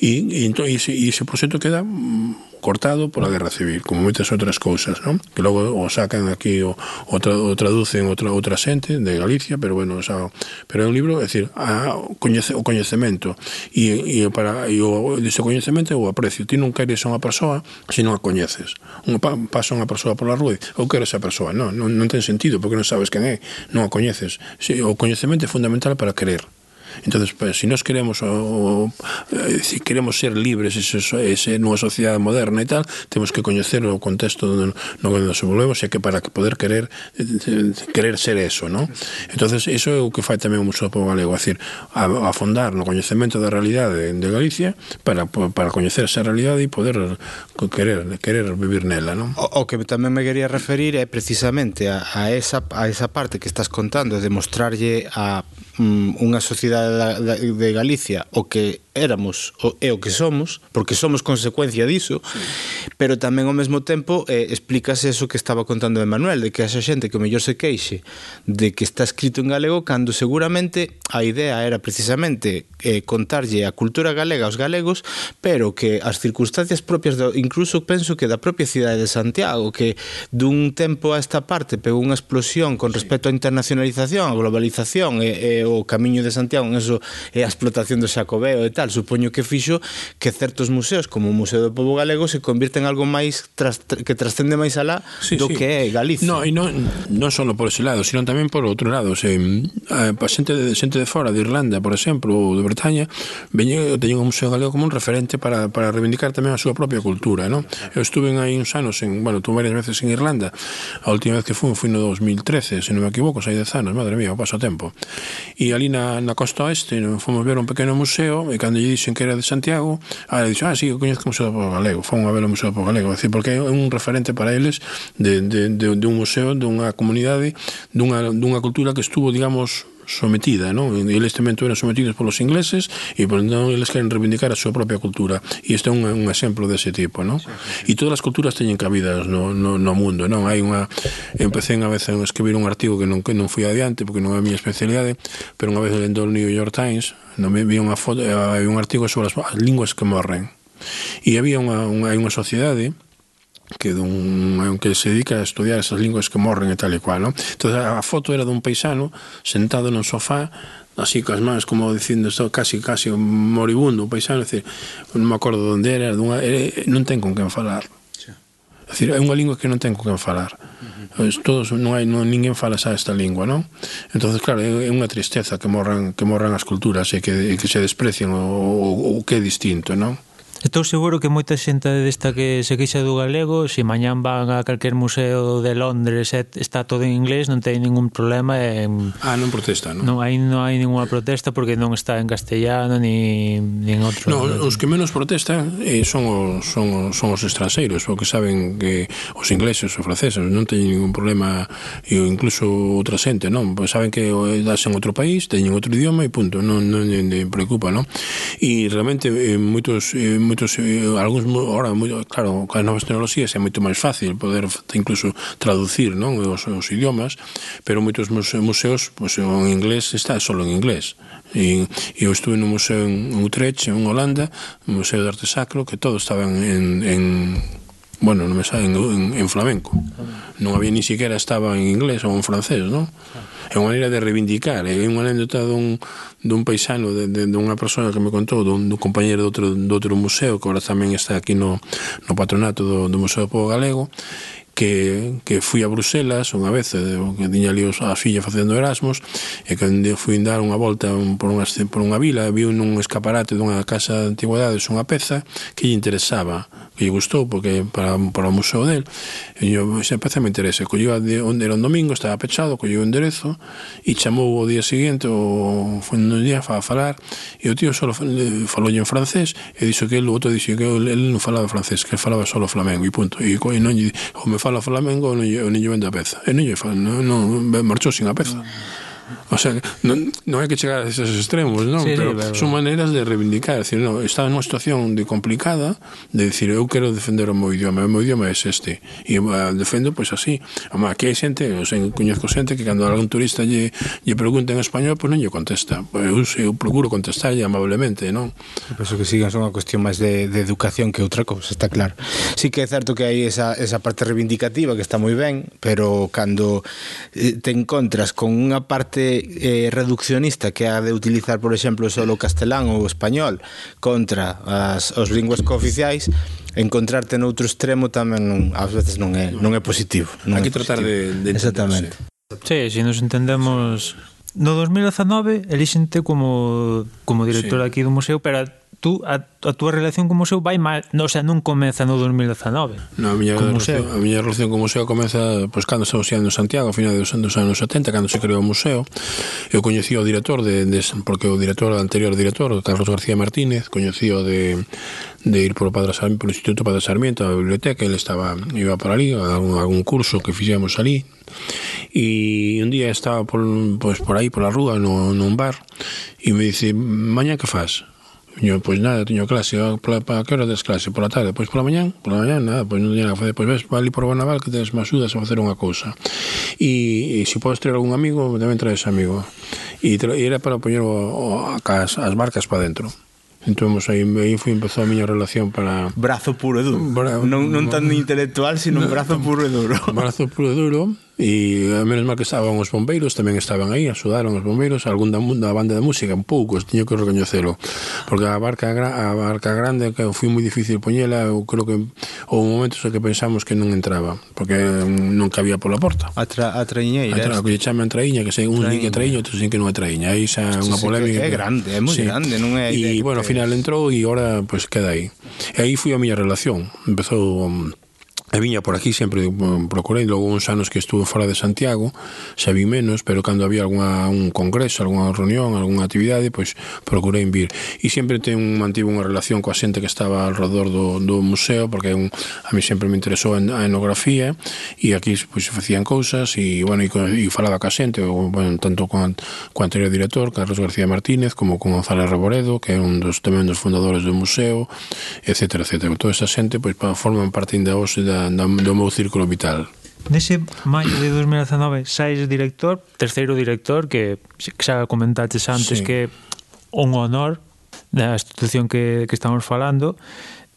E, e, entón, e, ese, e ese proxecto queda mm, cortado pola Guerra Civil, como moitas outras cousas, non? Que logo o sacan aquí o, o, tra, o traducen outra outra xente de Galicia, pero bueno, o sea, pero é un libro, é decir, a, coñece, o coñecemento e, e, para, e o, dese coñecemento o aprecio. Ti non queres a unha persoa se non a coñeces. Un, pa, pasa unha persoa pola rúa ou quero esa persoa non, non, non ten sentido porque non sabes quen é non a coñeces. Si, o coñecemento é fundamental para querer entonces pues, si nos queremos o, o, eh, si queremos ser libres ese, ese nunha sociedade moderna e tal temos que coñecer o contexto no, no que nos envolvemos e que para poder querer eh, querer ser eso ¿no? entonces eso é o que fai tamén o Museo do Povo Galego é decir, a, afondar no coñecemento da realidade de Galicia para, para coñecer esa realidade e poder querer querer vivir nela ¿no? o, o que tamén me quería referir é precisamente a, a, esa, a esa parte que estás contando de mostrarlle a mm, unha sociedade de Galicia o que éramos o, é o que somos, porque somos consecuencia diso, sí. pero tamén ao mesmo tempo eh, explícase eso que estaba contando Manuel, de que haxa xente que o mellor se queixe de que está escrito en galego cando seguramente a idea era precisamente eh, contarlle a cultura galega aos galegos, pero que as circunstancias propias, do, incluso penso que da propia cidade de Santiago, que dun tempo a esta parte pegou unha explosión con respecto á internacionalización, a globalización, e, e o camiño de Santiago, en eso, e a explotación do Xacobeo e tal, tal, supoño que fixo que certos museos, como o Museo do Pobo Galego, se convirten en algo máis tras, que trascende máis alá sí, do sí. que é Galicia. No, e non, non só por ese lado, sino tamén por outro lado. Se, a, a xente, de, xente de fora, de Irlanda, por exemplo, ou de Bretaña, veñen, teñen o Museo Galego como un referente para, para reivindicar tamén a súa propia cultura. Non? Eu estuve aí uns anos, en, bueno, tú varias veces en Irlanda, a última vez que fui, fui no 2013, se non me equivoco, sai dez anos, madre mía, o paso tempo. E ali na, na costa oeste fomos ver un pequeno museo, e cando cando lle dixen que era de Santiago, ah, dixo, ah, sí, eu coñezco o Museo do Povo Galego, foi unha vela o Museo do Povo Galego, decir, porque é un referente para eles de, de, de, de un museo, dunha comunidade, dunha, dunha cultura que estuvo, digamos, sometida, non? E eles tamén eran sometidos polos ingleses e por entón eles queren reivindicar a súa propia cultura e este é un, un exemplo dese tipo, non? Sí, sí. E todas as culturas teñen cabidas no, no, no mundo, non? Hai unha empecé a vez a escribir un artigo que non que non fui adiante porque non é a miña especialidade, pero unha vez lendo o New York Times, non me vi unha foto, eh, hai un artigo sobre as, as linguas que morren. E había unha, unha, unha sociedade que dun é un que se dedica a estudiar esas linguas que morren e tal e cual, non? Entón, a foto era dun paisano sentado nun sofá así coas mans como dicindo isto casi casi un moribundo, un paisano, decir, non me acordo onde era, dunha, era, non ten con quen falar. É dicir, é unha lingua que non ten con quen falar. Uh -huh. Todos non hai non ninguén fala xa esta lingua, non? Entonces, claro, é unha tristeza que morran que morran as culturas e que, e que se desprecien o, o, o que é distinto, non? Estou seguro que moita xente desta que se queixa do galego, se mañán van a calquer museo de Londres e está todo en inglés, non ten ningún problema. E, ah, non protesta, non? Non, aí non hai ninguna protesta porque non está en castellano ni, ni en outro. No, os que menos protestan eh, son, os, son, os, son os estranxeiros, porque saben que os ingleses, ou franceses, non teñen ningún problema, e incluso outra xente, non? Pois saben que das en outro país, teñen outro idioma e punto, non, non, non preocupa, non? E realmente eh, moitos, eh, moitos moitos eh, algúns ora moi, claro, con as novas tecnoloxías é moito máis fácil poder incluso traducir, non, os, os idiomas, pero moitos museos, pois pues, en inglés está solo en inglés. E, eu estuve no museo en Utrecht, en Holanda, un museo de arte sacro que todo estaba en, en bueno, non me sabe, en, en, en flamenco. Non había ni siquiera estaba en inglés ou en francés, non? É unha maneira de reivindicar, é unha anécdota dun, dun paisano, de, de, de unha persona que me contou, dun, dun compañero de outro, de outro museo, que agora tamén está aquí no, no patronato do, do Museo do Povo Galego, que, que fui a Bruselas unha vez, que tiña ali a filla facendo Erasmus, e cando fui dar unha volta por unha, por unha vila, vi un escaparate dunha casa de antigüedades unha peza que lle interesaba, que lle gustou, porque para, para o museo del, e yo, esa peza me interesa. Colleu, onde era un domingo, estaba pechado, colleu o enderezo, e chamou o día seguinte, o foi un día a falar, e o tío só falou en francés, e dixo que el, o outro dixo que el, el non falaba francés, que falaba só flamengo, e punto. E, e non lle, o oh, me fala flamengo non lle, non lle vende a peza. E non lle fala, non, non, marchou sin a peza. O sea, non, non hai que chegar a esos extremos, non? Sí, pero, sí, pero son maneiras de reivindicar, decir, no, está nunha situación de complicada de decir, eu quero defender o meu idioma, o meu idioma é es este, e uh, defendo pois pues, así. Ama, aquí hai xente, eu sei, coñezco xente que cando algún turista lle, lle pregunta en español, pois pues non lle contesta. Pues, eu, eu procuro contestarlle amablemente, non? Eu penso que siga son unha cuestión máis de, de educación que outra cousa, está claro. Sí que é certo que hai esa, esa parte reivindicativa que está moi ben, pero cando eh, te encontras con unha parte parte eh, reduccionista que ha de utilizar, por exemplo, só o castelán ou o español contra as, os linguas cooficiais, encontrarte no outro extremo tamén non, ás veces non é, non é positivo. Non Aquí é tratar positivo. de, de Exactamente. Sí, se si nos entendemos... No 2019 elixente como, como director sí. aquí do museo, pero tú a, a túa relación con o museo vai mal, no, o sea, non comeza no 2019. No, a miña, relación, a miña relación con o museo comeza pois pues, cando estamos en Santiago, a final dos, dos anos 70, cando se creou o museo. Eu coñecí o director de, de porque o director o anterior director, Carlos García Martínez, coñecío de de ir por Padre Sarmiento, por o Instituto Padre Sarmiento, a biblioteca, ele estaba iba por ali, a algún, algún curso que fixemos ali. E un día estaba por, pois, pues, por aí, por a rúa, no, nun bar, e me dice, mañá que faz? Yo, pois nada, teño clase, para, para que hora des clase? Pola tarde, pois pola mañán, pola mañán, nada, pois non tiña nada a facer. Pois ves, vai ali por Banaval que tedes máis ajudas a facer unha cousa. E, e se podes traer algún amigo, tamén traes amigo. E, te, e era para poñer o, o, as, as marcas para dentro. Entón, aí, aí foi empezou a miña relación para... Brazo puro e duro. Bra... Non, non tan intelectual, sino no, brazo puro e duro. Brazo puro e duro. E a menos mal que estaban os bombeiros, tamén estaban aí, axudaron os bombeiros, algún da, da banda de música, un pouco, teño que recoñecelo. Porque a barca, a barca grande que foi moi difícil poñela, eu creo que houve momentos que pensamos que non entraba, porque non cabía pola porta. A, tra, a traiñeira. A tra, que lle chaman traiña, que sei un din que traíña, outro din que non é traiña. Aí xa unha polémica. É grande, é moi sí. grande, non é... E, bueno, ao final entrou e agora, pois, pues, queda aí. E aí foi a miña relación. Empezou mm, E viña por aquí sempre mm, procurei, logo uns anos que estuve fora de Santiago, xa vi menos, pero cando había alguna, un congreso, algunha reunión, algunha actividade, pois procurei vir. E sempre ten un, mantivo unha relación coa xente que estaba alrededor do, do museo, porque un, a mí sempre me interesou en, a etnografía, e aquí pois facían cousas, e, bueno, e, e falaba ca xente, o, bueno, tanto con, con anterior director, Carlos García Martínez, como con González Reboredo, que é un dos tamén dos fundadores do museo, etc. etc. Toda esa xente pois, forman parte ainda hoxe da da, da, do meu círculo vital. Nese maio de 2019 saís director, terceiro director que xa comentaches antes sí. que un honor da institución que, que estamos falando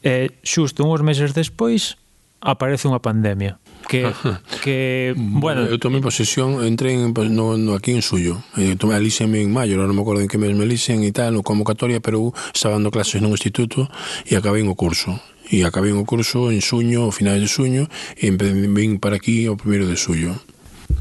e xusto uns meses despois aparece unha pandemia que que bueno, eu tomei posesión, entrei en, no, no aquí en suyo. Eu tomei elíxenme en maio, non me acordo en que mes me elixen e tal, no convocatoria, pero eu estaba dando clases nun instituto e acabei o curso e acabei o curso en suño, a finais de suño, e vim para aquí o primeiro de suyo.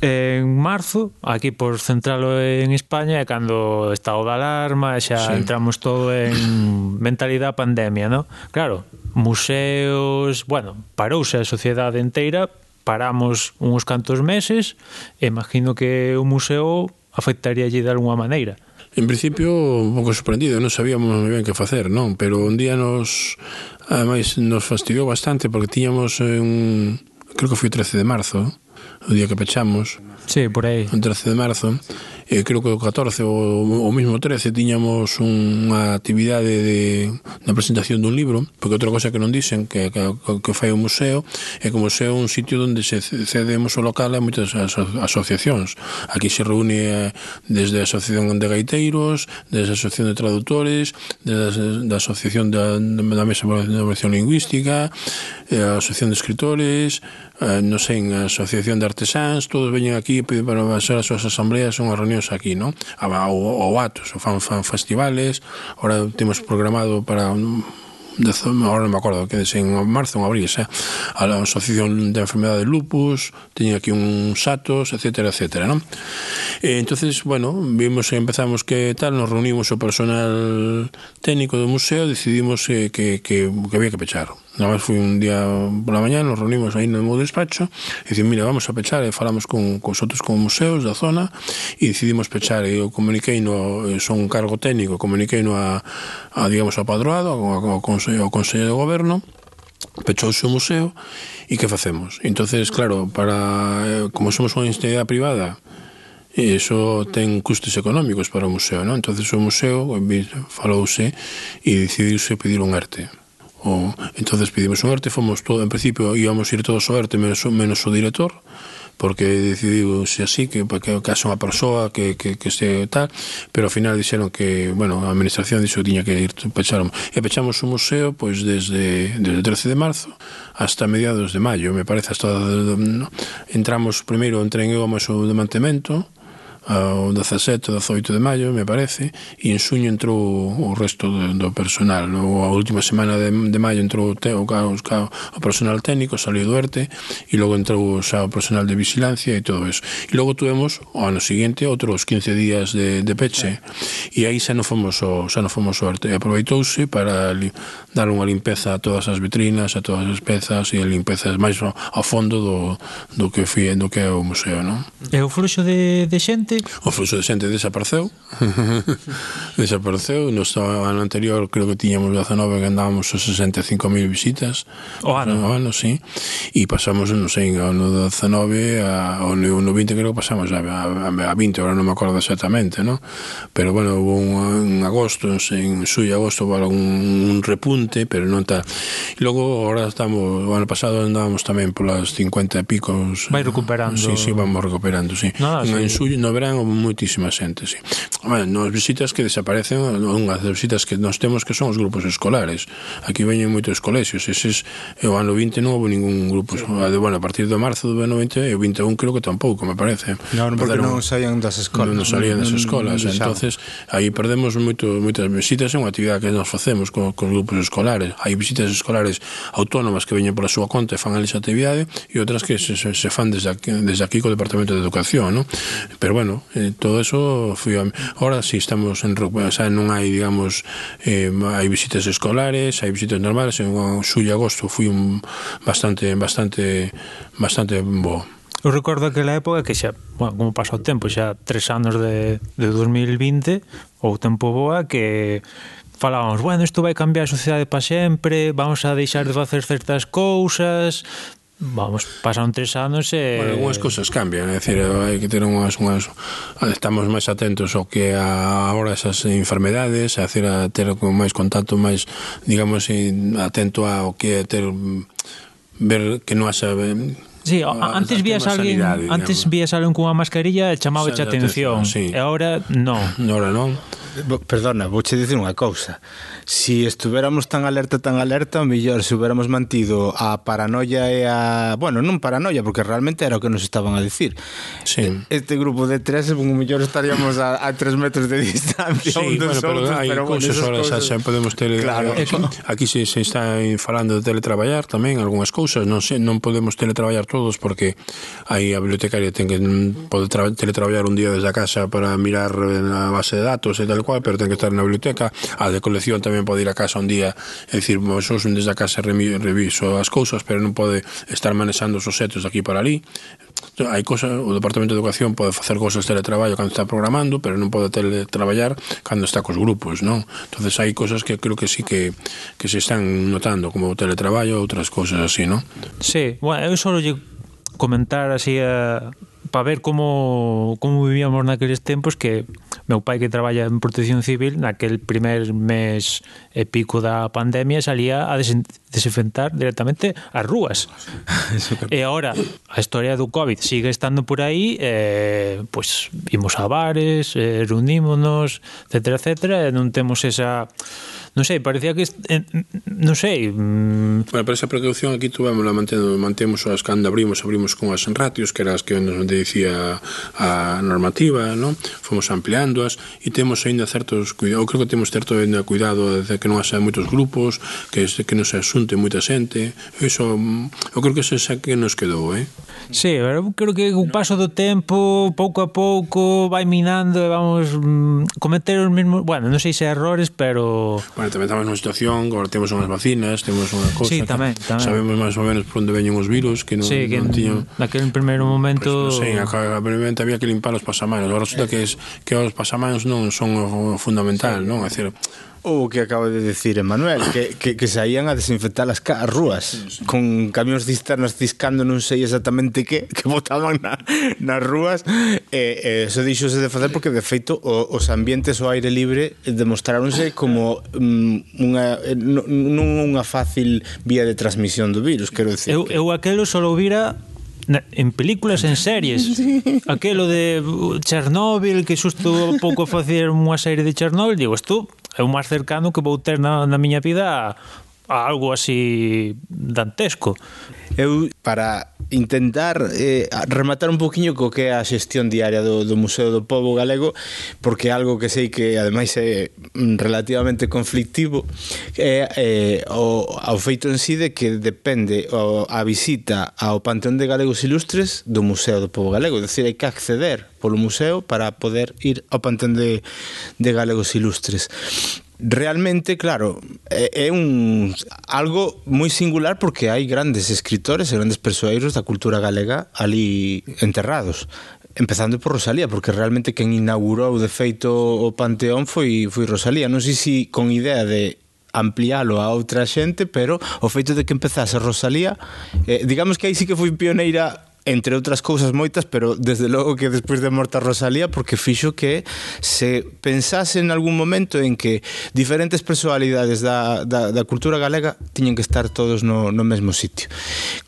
en marzo, aquí por central en España, é cando estado da alarma, xa sí. entramos todo en mentalidade pandemia, no? Claro, museos, bueno, parouse a sociedade inteira, paramos uns cantos meses, imagino que o museo afectaría de algunha maneira. En principio, un pouco sorprendido, non sabíamos moi ben que facer, non? Pero un día nos Ademais, nos fastidiou bastante porque tiñamos un... Creo que foi o 13 de marzo, o día que pechamos, Sí, por aí. O 13 de marzo. Eh, creo que o 14 ou o mesmo 13 tiñamos unha actividade de, na presentación dun libro, porque outra cosa que non dicen que, que, que fai o museo é que o museo é un sitio onde se cedemos o local a moitas aso asociacións. Aquí se reúne eh, desde a Asociación de Gaiteiros, desde a Asociación de Traductores, desde a, da Asociación da, da Mesa de Evolución Lingüística, eh, a Asociación de Escritores, eh, non sei, a Asociación de Artesáns, todos veñen aquí pide para ser as súas asambleas son as reunións aquí, non? Ou, ou atos, ou fan, fan festivales, ahora temos programado para un, de zona, ahora non me acordo, que en marzo, en abril, xa, a la Asociación de Enfermedade de Lupus, teñen aquí un satos, etcétera, etcétera, non? E, entonces, bueno, vimos que empezamos que tal, nos reunimos o personal técnico do museo, decidimos eh, que, que, que había que pechar Nada máis foi un día pola mañá, nos reunimos aí no meu despacho e dicimos, mira, vamos a pechar e falamos con, con outros con museos da zona e decidimos pechar e eu comuniquei no, eh, son un cargo técnico, comuniquei no a, a digamos, a padroado, ao, ao, consello, ao Consello de Goberno pechouse o museo e que facemos? entonces claro, para eh, como somos unha entidade privada e iso ten custos económicos para o museo, non? entonces o museo eh, falouse e decidiuse pedir un arte O, entonces pedimos un arte, fomos todo, en principio íbamos ir todos ao arte menos, menos o director, porque decidiuse así que que o caso unha persoa que, que, que este tal, pero ao final dixeron que, bueno, a administración dixo que tiña que ir pecharon. E pechamos o museo pois desde desde 13 de marzo hasta mediados de maio, me parece, hasta no? entramos primeiro en tren o de mantemento, o 17, 18 de maio, me parece, e en suño entrou o resto do, do personal. O, a última semana de, de maio entrou o, te, o, o, o personal técnico, saliu do ERTE, e logo entrou xa o personal de vigilancia e todo eso. E logo tuvemos, o ano seguinte, outros 15 días de, de peche, e aí xa non fomos o, xa non fomos o ERTE. Aproveitouse para li, dar unha limpeza a todas as vitrinas, a todas as pezas, e a limpeza máis a fondo do, do que foi, do que é o museo, non? E o fluxo de, de xente xente o fluxo de xente desapareceu. Desapareceu. No ano anterior creo que tiñamos 19 que andábamos a 65.000 visitas. O ano, o ano sí. e pasamos, non sei, ao ano 19 a, ao ano 20 creo que pasamos a, a, a 20, agora non me acordo exactamente no? pero bueno, hubo un, un agosto en, en suyo agosto un, un repunte, pero non tal. E logo agora estamos, o ano pasado andábamos tamén polas 50 e picos. Vai recuperando. Sí, sí, vamos recuperando, sí, Nada, no, sí. en suyo, no verán cobran moitísima xente, sí. Bueno, nos visitas que desaparecen, unha das visitas que nós temos que son os grupos escolares. Aquí veñen moitos colexios, eses o ano 20 non houve ningún grupo, sí. bueno, a partir do marzo do ano 20 e o 21 creo que tampouco, me parece. Non, porque non saían das escolas. Non saían das escolas, non, non, entonces aí perdemos moito, moitas visitas, é unha actividade que nós facemos con, con grupos escolares. Hai visitas escolares autónomas que veñen pola súa conta e fan esa actividade e outras que se, se, se fan desde aquí, desde aquí co Departamento de Educación, ¿no? Pero bueno, eh, todo eso foi ahora si estamos en o sea, non hai, digamos, eh, hai visitas escolares, hai visitas normales, en xullo e agosto foi un bastante bastante bastante bo. Eu recordo aquela época que xa, bueno, como pasa o tempo, xa tres anos de, de 2020, ou tempo boa, que falábamos, bueno, isto vai cambiar a sociedade para sempre, vamos a deixar de facer certas cousas, Vamos, pasaron tres anos e... Bueno, algunhas cousas cambian, é dicir, hai que ter unhas, unhas... Estamos máis atentos ao que agora esas enfermedades, é dicir, a ter máis contacto, máis, digamos, atento ao que é ter... Ver que non haxa... Eh, sí, antes vías alguén, sanidade, antes vías alguén cunha mascarilla e chamaba a atención. Sí. E agora non. Agora non. Perdona, vouche dicir unha cousa. Si estuveramos tan alerta, tan alerta, mellor se hubiéramos mantido a paranoia e a... Bueno, non paranoia, porque realmente era o que nos estaban a dicir. Sí. Este grupo de tres, o mellor estaríamos a, a tres metros de distancia sí, un dos bueno, outros, pero, hai pero cousas bueno, cousas... xa podemos ter... Eh, claro. Aquí se, se está falando de teletraballar tamén, algunhas cousas, non, se, non podemos teletraballar todos porque aí a bibliotecaria ten que mm, poder teletraballar un día desde a casa para mirar eh, na base de datos e tal cual, pero ten que estar na biblioteca. A de colección tamén pode ir a casa un día, é dicir, vos desde a casa reviso as cousas, pero non pode estar manexando os objetos aquí para ali. Entón, hai cosas, o Departamento de Educación pode facer cousas de teletraballo cando está programando, pero non pode teletraballar cando está cos grupos, non? Entonces hai cosas que creo que sí que, que se están notando, como o teletraballo, outras cousas así, non? Sí, bueno, eu só lle comentar así eh, a para ver como como vivíamos naqueles tempos que meu pai que traballa en protección civil naquel primer mes e pico da pandemia salía a desinfectar directamente as rúas. E agora a historia do COVID sigue estando por aí eh, pois imos a bares eh, reunímonos, etc, etc e non temos esa non sei, parecía que eh, non sei. Mm... Bueno, pero esa precaución aquí tuvémola mantendo, mantemos as cando abrimos, abrimos con as ratios que eran as que nos dicía a normativa, non? Fomos ampliándoas e temos aínda certos cuidados, creo que temos certo aínda cuidado de que non haxa moitos grupos, que que non se asunte moita xente. Iso mm, eu creo que ese xa que nos quedou, eh? Sí, eu creo que o paso do tempo, pouco a pouco vai minando e vamos mm, cometer os mesmos, bueno, non sei se errores, pero bueno, bueno, tamén estamos nunha situación, agora temos unhas vacinas, temos unha cosa. Sí, tamén, tamén. Sabemos máis ou menos por onde veñen os virus, que non, sí, que non tiñan... Naquel primeiro momento... Pues, non sei, primeiramente había que limpar os pasamanos. Agora resulta que, es, que os pasamanos non son o fundamental, non? É dicir, o que acaba de decir Emanuel que, que, que saían a desinfectar as, as rúas sí, sí. con camións cisternas ciscando non sei exactamente que que botaban na, nas rúas e eh, eso dixose de facer porque de feito o, os ambientes ao aire libre demostráronse como mm, unha eh, non unha fácil vía de transmisión do virus quero dicir eu, que... eu aquelo só vira en películas, en series. Aquelo de uh, Chernóbil, que xusto pouco facer unha serie de Chernóbil, digo, isto é o máis cercano que vou ter na, na miña vida a algo así dantesco. Eu para intentar eh, rematar un poquinho co que é a xestión diaria do, do Museo do Pobo Galego porque é algo que sei que ademais é mm, relativamente conflictivo é eh, o, ao feito en sí de que depende o, a visita ao Panteón de Galegos Ilustres do Museo do Pobo Galego é dicir, hai que acceder polo museo para poder ir ao Panteón de, de Galegos Ilustres realmente, claro, é un algo moi singular porque hai grandes escritores e grandes persoeiros da cultura galega ali enterrados. Empezando por Rosalía, porque realmente quen inaugurou de feito o Panteón foi foi Rosalía. Non sei se con idea de ampliálo a outra xente, pero o feito de que empezase Rosalía, eh, digamos que aí sí que foi pioneira entre outras cousas moitas, pero desde logo que despois de morta Rosalía, porque fixo que se pensase en algún momento en que diferentes personalidades da, da, da cultura galega tiñen que estar todos no, no mesmo sitio.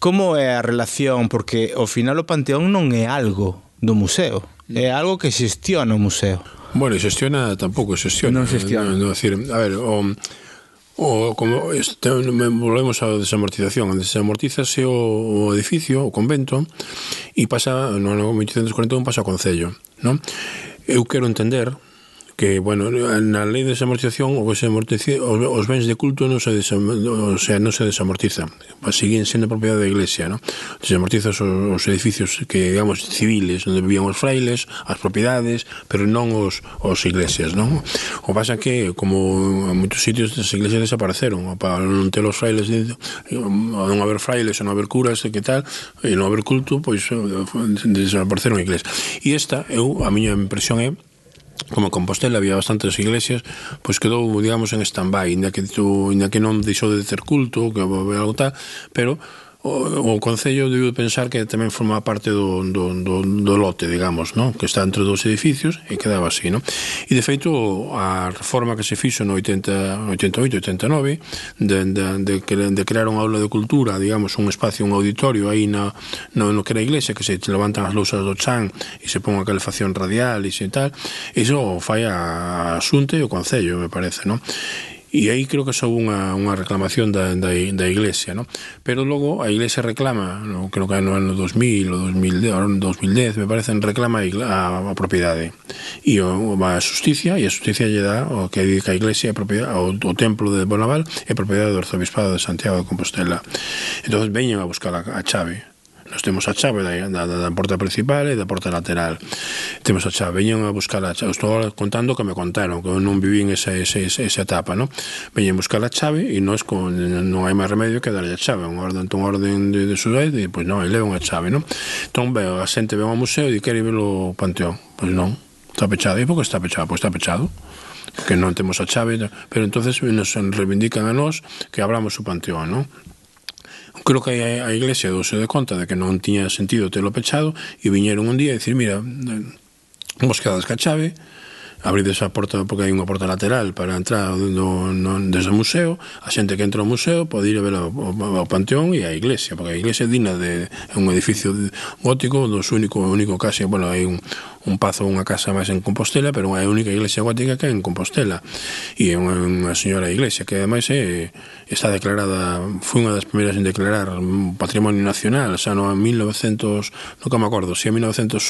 Como é a relación? Porque ao final o Panteón non é algo do museo, é algo que xestiona o museo. Bueno, xestiona tampouco xestiona. Non xestiona. No, no, decir, a ver, o O, como este, volvemos á desamortización. Desamortizase o, o edificio, o convento, e pasa, no ano 1841 pasa ao Concello. Non? Eu quero entender, que, bueno, na lei de desamortización os, os bens de culto non se, desam, o sea, non se desamortizan, siguen sendo propiedade da Iglesia, non? desamortiza os, os edificios que, digamos, civiles, onde vivían os frailes, as propiedades, pero non os, os iglesias, non? O pasa que, como en moitos sitios, as iglesias desapareceron, para non ter os frailes, non haber frailes, non haber curas, e que tal, e non haber culto, pois eh, desapareceron iglesia. E esta, eu, a miña impresión é como Compostela había bastantes iglesias, pois quedou, digamos, en stand-by, inda que, tú, inda que non deixou de ter culto, que algo tal, pero o, o Concello debe pensar que tamén forma parte do, do, do, do lote, digamos, non? que está entre dous edificios e quedaba así. Non? E, de feito, a reforma que se fixo no 80, 88, 89, de, de, de, de crear unha aula de cultura, digamos, un espacio, un auditorio aí na, no, no que era a iglesia, que se levantan as lousas do chan e se pon a calefacción radial e se tal, iso fai a xunte e o Concello, me parece, non? E aí creo que só unha, unha reclamación da, da, da Iglesia, ¿no? Pero logo a Iglesia reclama, no, creo que no ano 2000 ou 2010, 2010 me parece, reclama a, a propiedade. E o, va a justicia e a justicia lle dá o que dedica a Iglesia a propiedade, o, o templo de Bonaval é propiedade do Arzobispado de Santiago de Compostela. Entón veñen a buscar a, a chave Nos temos a chave da, da, da porta principal e da porta lateral. Temos a chave, veñen a buscar a chave. Estou contando que me contaron, que eu non vivín esa, esa, esa, esa etapa, ¿no? Veñen buscar a chave e nós con, non hai máis remedio que darlle a chave. Un orden, un orden de, de sudai, e, pois pues, non, e levan a chave, ¿no? Entón, veo, a xente ve ao museo e quere ver o panteón. Pois pues, non, está pechado. E por que está pechado? Pois pues, está pechado que non temos a chave, pero entonces nos reivindican a nós que abramos o panteón, non? creo que a iglesia douse de conta de que non tiña sentido telo pechado e viñeron un día e dicir, mira, vos quedades ca chave, abrides a porta porque hai unha porta lateral para entrar do, no, desde o museo a xente que entra ao museo pode ir a ver ao, ao panteón e a iglesia porque a iglesia é digna de é un edificio gótico dos único único case bueno, hai un, un pazo unha casa máis en Compostela, pero é a única iglesia gótica que é en Compostela. E é unha, unha señora iglesia que ademais é, está declarada, foi unha das primeiras en declarar patrimonio nacional, xa no 1900, non que me acordo, se si a 1900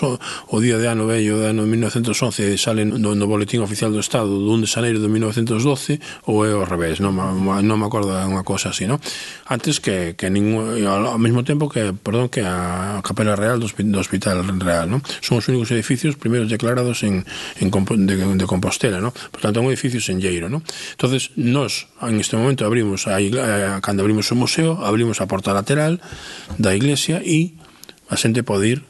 o día de ano vello de ano 1911 sale no, no boletín oficial do Estado do 1 de xaneiro de 1912 ou é ao revés, non, non me acordo unha cosa así, non? Antes que, que ningún, ao mesmo tempo que, perdón, que a Capela Real do, do Hospital Real, non? Son os únicos edificios edificios primeiros declarados en, en de, de Compostela, ¿no? Por tanto, un edificio senlleiro, ¿no? Entonces, nos en este momento abrimos a, a, eh, cando abrimos o museo, abrimos a porta lateral da iglesia e a xente pode ir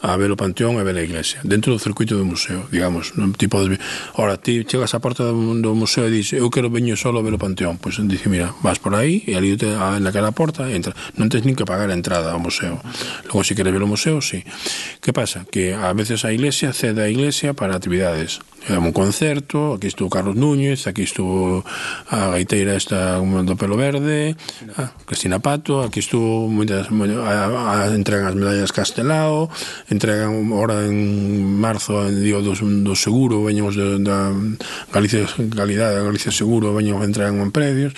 a ver o Panteón e ver a iglesia dentro do circuito do museo, digamos non ti podes ver, ora ti chegas á porta do, do museo e dis, eu quero veño solo a ver o Panteón pois dice, mira, vas por aí e ali te, a, naquela porta, entra, non tens nin que pagar a entrada ao museo, logo se queres ver o museo si, sí. que pasa? que a veces a iglesia cede a iglesia para actividades é un concerto, aquí estuvo Carlos Núñez, aquí estuvo a gaiteira esta do pelo verde, a Cristina Pato, aquí estuvo moitas, moitas a, a, a, entregan as medallas Castelao, entregan ahora en marzo digo, do, do seguro veñen os de, da Galicia Calidade da Galicia Seguro veñen entregan en predios.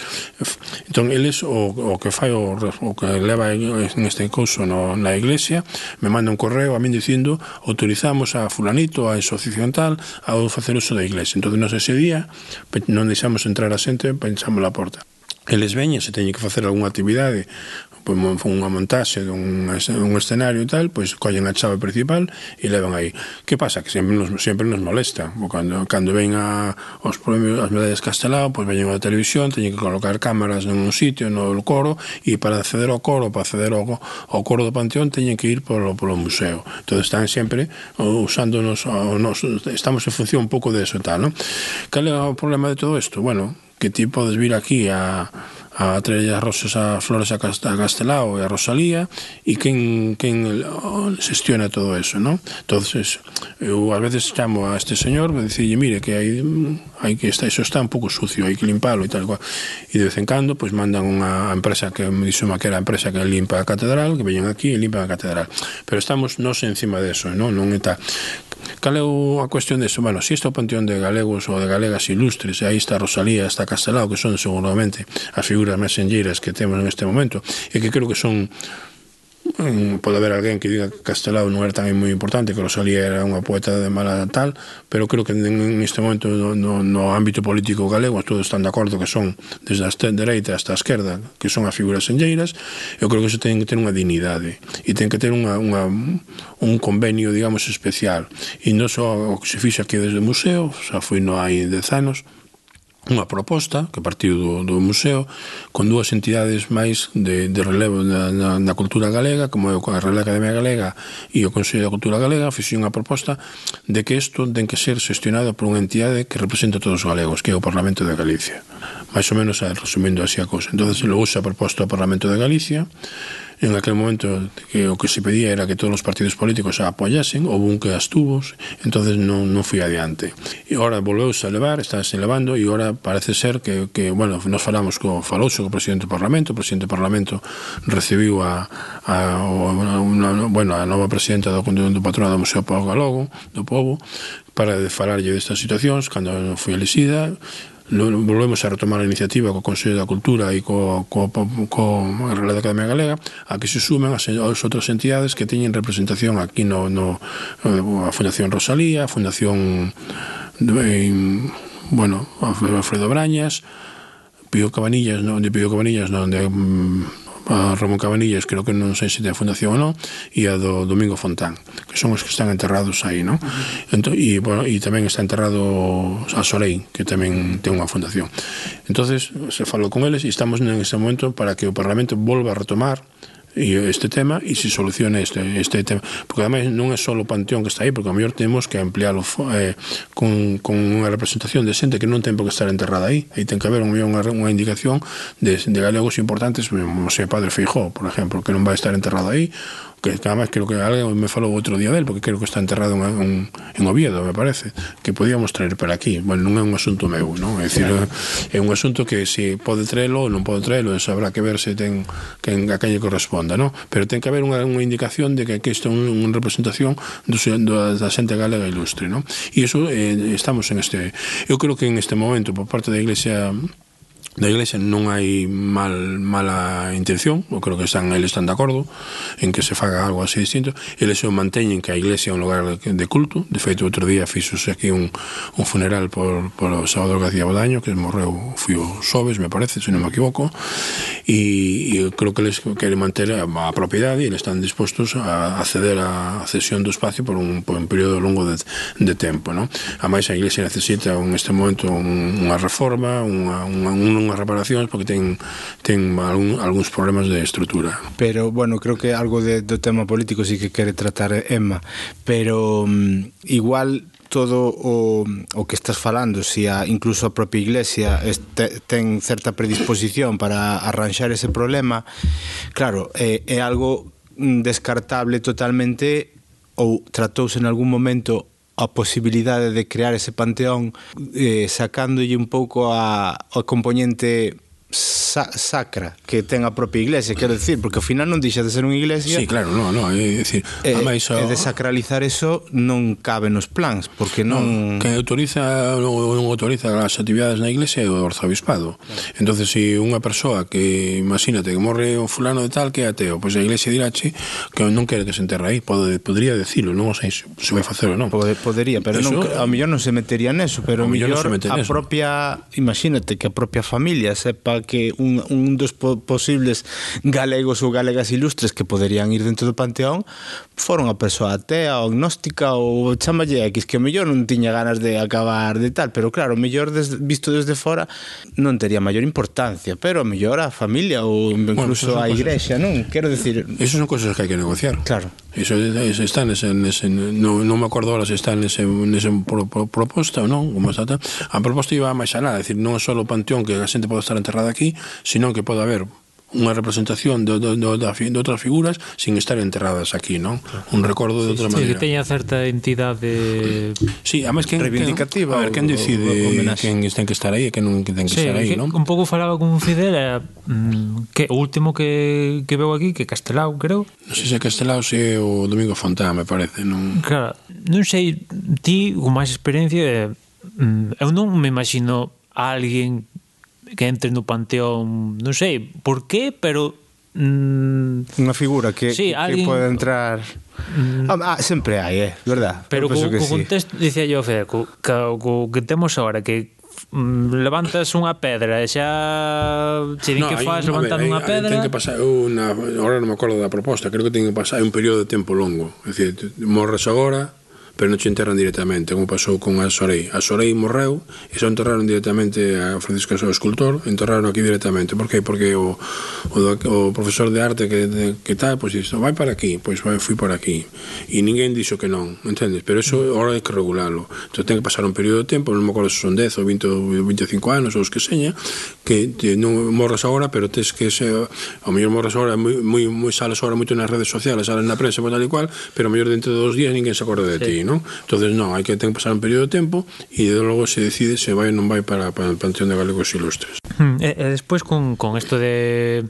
Entón eles o, o que fai o, o que leva en este coso no, na iglesia me manda un correo a min dicindo autorizamos a fulanito a asociación tal a facer uso da iglesia entón nos ese día non deixamos entrar a xente pensamos a porta. Eles veñen se teñen que facer algunha actividade pois unha montaxe dun, un escenario e tal, pois collen a chave principal e levan aí. Que pasa? Que sempre nos, sempre nos molesta. O cando, cando ven a, os premios, as medallas castelao, pois veñen a televisión, teñen que colocar cámaras nun sitio, no coro, e para acceder ao coro, para acceder ao, ao coro do Panteón, teñen que ir polo, polo museo. Entón están sempre usándonos, nos, estamos en función un pouco de eso e tal, non? Cal é o problema de todo isto? Bueno, que ti podes vir aquí a a Atreia Rosas a Flores a, Castelao e a Rosalía e quen, quen xestiona todo eso, non? entonces eu a veces chamo a este señor e dicille, mire, que hai, hai que está, iso está un pouco sucio, hai que limpalo e tal cual. E de vez en cando, pois mandan unha empresa que me dixo que era a empresa que limpa a catedral, que veñen aquí e limpa a catedral. Pero estamos nos encima de eso, non? Non está Cal é a cuestión de eso? Bueno, si está o panteón de galegos ou de galegas ilustres, e aí está Rosalía, está Castelao, que son seguramente as figuras máis enlleiras que temos neste momento, e que creo que son Mm, pode haber alguén que diga que Castelao non era tan moi importante, que Rosalía era unha poeta de mala tal, pero creo que en este momento no, no, no ámbito político galego todos están de acordo que son desde a dereita hasta a esquerda, que son as figuras senlleiras, eu creo que iso ten que ter unha dignidade e ten que ter unha, unha, un convenio, digamos, especial. E non só o que se fixa aquí desde o museo, xa foi no hai dez anos, unha proposta que partiu do, do museo con dúas entidades máis de, de relevo na, na, na cultura galega como é a Real Academia Galega e o Consello da Cultura Galega fixe unha proposta de que isto ten que ser xestionado por unha entidade que representa todos os galegos que é o Parlamento de Galicia. Máis ou menos resumindo así a cousa. Entonces logo se proposta proposto ao Parlamento de Galicia en aquel momento que o que se pedía era que todos os partidos políticos a apoyasen, houve un que as tubos, entonces non, non fui adiante. E agora volveuse a elevar, estáse elevando, e agora parece ser que, que bueno, nos falamos co Faloso, co presidente do Parlamento, o presidente do Parlamento recibiu a, a, a, una, bueno, a nova presidenta do, do patrona do Museo Pau Galogo, do Povo, para de falarlle destas situacións, cando foi elixida, non volvemos a retomar a iniciativa co Consello da Cultura e co, co, co co Real Academia Galega a que se sumen as, as outras entidades que teñen representación aquí no, no eh, a Fundación Rosalía, a Fundación de, bueno, Alfredo Brañas, Pío Cabanillas, non, de Pío Cabanillas, non, de mm, a Ramón Cabanillas, creo que non sei se da fundación ou non, e a do Domingo Fontán, que son os que están enterrados aí, non? Entón, e, bueno, e tamén está enterrado a Sorei, que tamén ten unha fundación. entonces se falou con eles e estamos en este momento para que o Parlamento volva a retomar este tema e se solucione este, este tema. Porque ademais non é só o panteón que está aí porque a mellor temos que ampliálo eh, con, con unha representación de xente que non ten por que estar enterrada aí. Aí ten que haber unha, unha indicación de, de galegos importantes como se Padre Feijó, por exemplo que non vai estar enterrado aí que además creo que alguén me falou outro día del, porque creo que está enterrado en, en, en Oviedo, me parece, que podíamos traer para aquí. Bueno, non é un asunto meu, non? É, dicir, claro. é un asunto que se pode traelo ou non pode traelo, eso habrá que ver se ten que a calle corresponda, non? Pero ten que haber unha, unha indicación de que aquí está unha un representación do, do, da xente galega ilustre, non? E iso eh, estamos en este... Eu creo que en este momento, por parte da Iglesia da Iglesia non hai mal, mala intención, eu creo que están, eles están de acordo en que se faga algo así distinto, eles se manteñen que a Iglesia é un lugar de culto, de feito outro día fixose aquí un, un funeral por, por o Salvador García Bodaño, que morreu fui o Sobes, me parece, se non me equivoco, e, e creo que eles queren manter a, a propiedade e eles están dispostos a acceder a cesión do espacio por un, por un período longo de, de tempo. Non? A máis, a Iglesia necesita en este momento un, unha reforma, unha, unha, un unhas reparacións porque ten ten algún, algúns problemas de estrutura. Pero bueno, creo que algo de, do tema político sí que quere tratar Emma, pero um, igual todo o, o que estás falando, se si a, incluso a propia Iglesia este, ten certa predisposición para arranxar ese problema, claro, é, é algo mm, descartable totalmente ou tratouse en algún momento a posibilidade de crear ese panteón eh, sacándolle un pouco a, a componente sa sacra que ten a propia iglesia, quero dicir, porque ao final non deixa de ser unha iglesia. Sí, claro, no, no, é dicir, e, ademais e desacralizar eso non cabe nos plans, porque non, non que autoriza ou non autoriza as actividades na iglesia é o arzobispado. Claro. Entonces, se si unha persoa que imagínate que morre un fulano de tal que é ateo, pois pues a iglesia dirache que non quere que se enterre aí, pode podría decirlo, non sei se, se vai facer ou non. Pode, podería, pero eso, non, ao mellor non se metería neso, pero ao mellor, mellor no a propia, imagínate que a propia familia sepa que un, un dos posibles galegos ou galegas ilustres que poderían ir dentro do panteón foron a persoa atea ou agnóstica ou chamalle X que o mellor non tiña ganas de acabar de tal, pero claro, o mellor des, visto desde fora non tería maior importancia, pero o mellor a familia ou incluso bueno, a igrexa, non? Quero decir... Esas son cosas que hai que negociar. Claro. Iso, iso está nese, nese non, non me acordo ahora se está nese, nese pro, pro, proposta ou non, como está, a proposta iba máis alá, é dicir, non é só o panteón que a xente pode estar enterrada aquí, sino que pode haber unha representación do, do, de, da, de outras figuras sin estar enterradas aquí, non? Un recordo de outra sí, maneira. Sí, que teña certa entidade Sí, a máis que reivindicativa. A ver, quen decide quen ten que estar aí e quen non ten que sí, estar aí, non? Un pouco falaba con Fidel eh, mm, que o último que, que veu aquí que Castelao, creo. Non sei se Castelao se o Domingo Fontán, me parece, non? Claro, non sei ti con máis experiencia eh, mm, eu non me imagino a alguén que entre no panteón, non sei por qué, pero mm, unha figura que, sí, que alguien... pode entrar. Mm, ah, ah, sempre hai, eh, verdad. Pero co, co sí. contexto, dicía yo Fede co, co, co que temos agora que mm, levantas unha pedra e xa che din no, que faz levantando unha pedra. ten que pasar unha, agora non me acordo da proposta creo que ten que pasar un período de tempo longo. É dicir, morres agora pero non che enterran directamente, como pasou con a Sorei. A Sorei morreu e só enterraron directamente a Francisco Só, escultor, enterraron aquí directamente. Por que? Porque o, o, o profesor de arte que, de, que tal, pois isto, vai para aquí, pois vai, fui para aquí. E ninguén dixo que non, entendes? Pero eso mm. ahora hai que regularlo. Entón ten que pasar un período de tempo, non me acordo se son 10 ou 20 ou 25 anos ou os que seña, que te, non morras agora, pero tes que se, ao mellor morras agora, moi, moi, moi sales agora moito nas redes sociales, sales na prensa, tal e cual, pero ao mellor dentro de dos días ninguén se acorda de sí. ti, non? Entonces non, hai que ten que pasar un período de tempo e de logo se decide se vai ou non vai para, para o Panteón de Galegos Ilustres. Hmm, e, e despois con, con isto de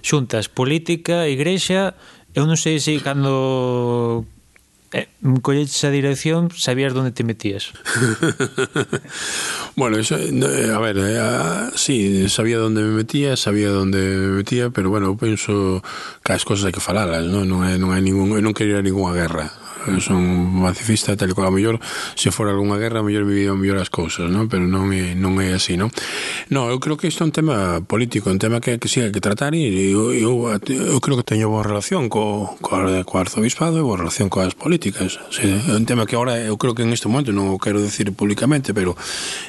xuntas política, igrexa, eu non sei se cando eh, mm, colleches a dirección, sabías onde te metías. bueno, eso, eh, a ver, eh, sí, sabía onde me metía, sabía onde me metía, pero bueno, eu penso que as cosas hai que falalas, non, non, é, non hai ningún, eu non quería ninguna guerra son pacifista tal cual, a mellor se fora algunha guerra, a mellor me vivido mellor as cousas, non? Pero non é, non é así, non? Non, eu creo que isto é un tema político, un tema que, que sí, hai que tratar e eu, eu, eu creo que teño boa relación co, co, co arzobispado e boa relación coas políticas. Sí, é un tema que agora eu creo que en este momento non o quero decir públicamente, pero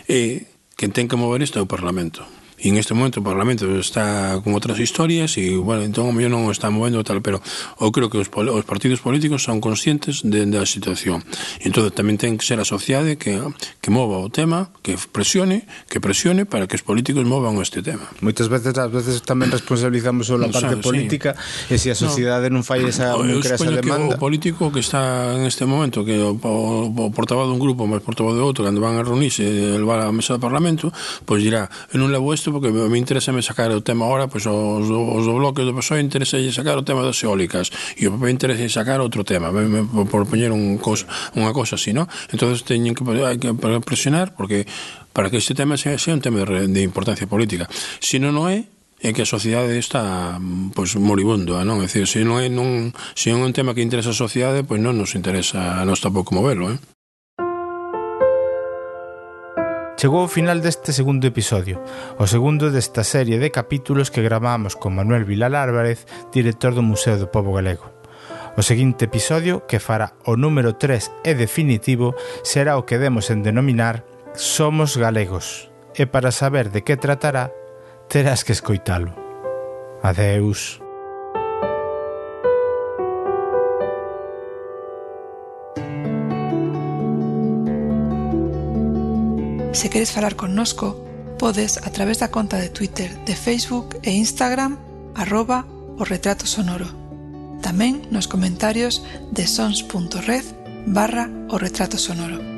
eh, quen ten que mover isto é o Parlamento e en este momento o Parlamento está con outras historias e, bueno, entón o mellor non o está movendo tal, pero eu creo que os, os partidos políticos son conscientes de, da situación. E entón tamén ten que ser a sociedade que, que mova o tema, que presione, que presione para que os políticos movan este tema. Moitas veces, ás veces tamén responsabilizamos sobre a parte Sabe, política sí. e se a sociedade no, non fai esa, non crea esa demanda. Que o político que está en este momento, que o, o, o portavoz dun grupo, máis portavoz de outro, cando van a reunirse, levar a mesa do Parlamento, pois dirá, eu non levo isto porque me interésame sacar o tema ahora, pois os do, os do bloque do PSOE interesa sacar o tema das eólicas e o PP interesa sacar outro tema, por poñer un cosa, unha cosa así, ¿no? Entonces teñen que, que presionar porque para que este tema sea, sea un tema de, de importancia política. Se si non o é, é que a sociedade está pois moribundo, non? É dicir, se non é non, se non é un tema que interesa a sociedade, pois non nos interesa a nós tampouco moverlo, eh? Chegou o final deste segundo episodio, o segundo desta serie de capítulos que gravamos con Manuel Vilar Álvarez, director do Museo do Pobo Galego. O seguinte episodio, que fará o número 3 e definitivo, será o que demos en denominar Somos Galegos. E para saber de que tratará, terás que escoitalo. Adeus. Se queres falar connosco, podes a través da conta de Twitter, de Facebook e Instagram arroba o retrato sonoro. Tamén nos comentarios de sons.red barra o retrato sonoro.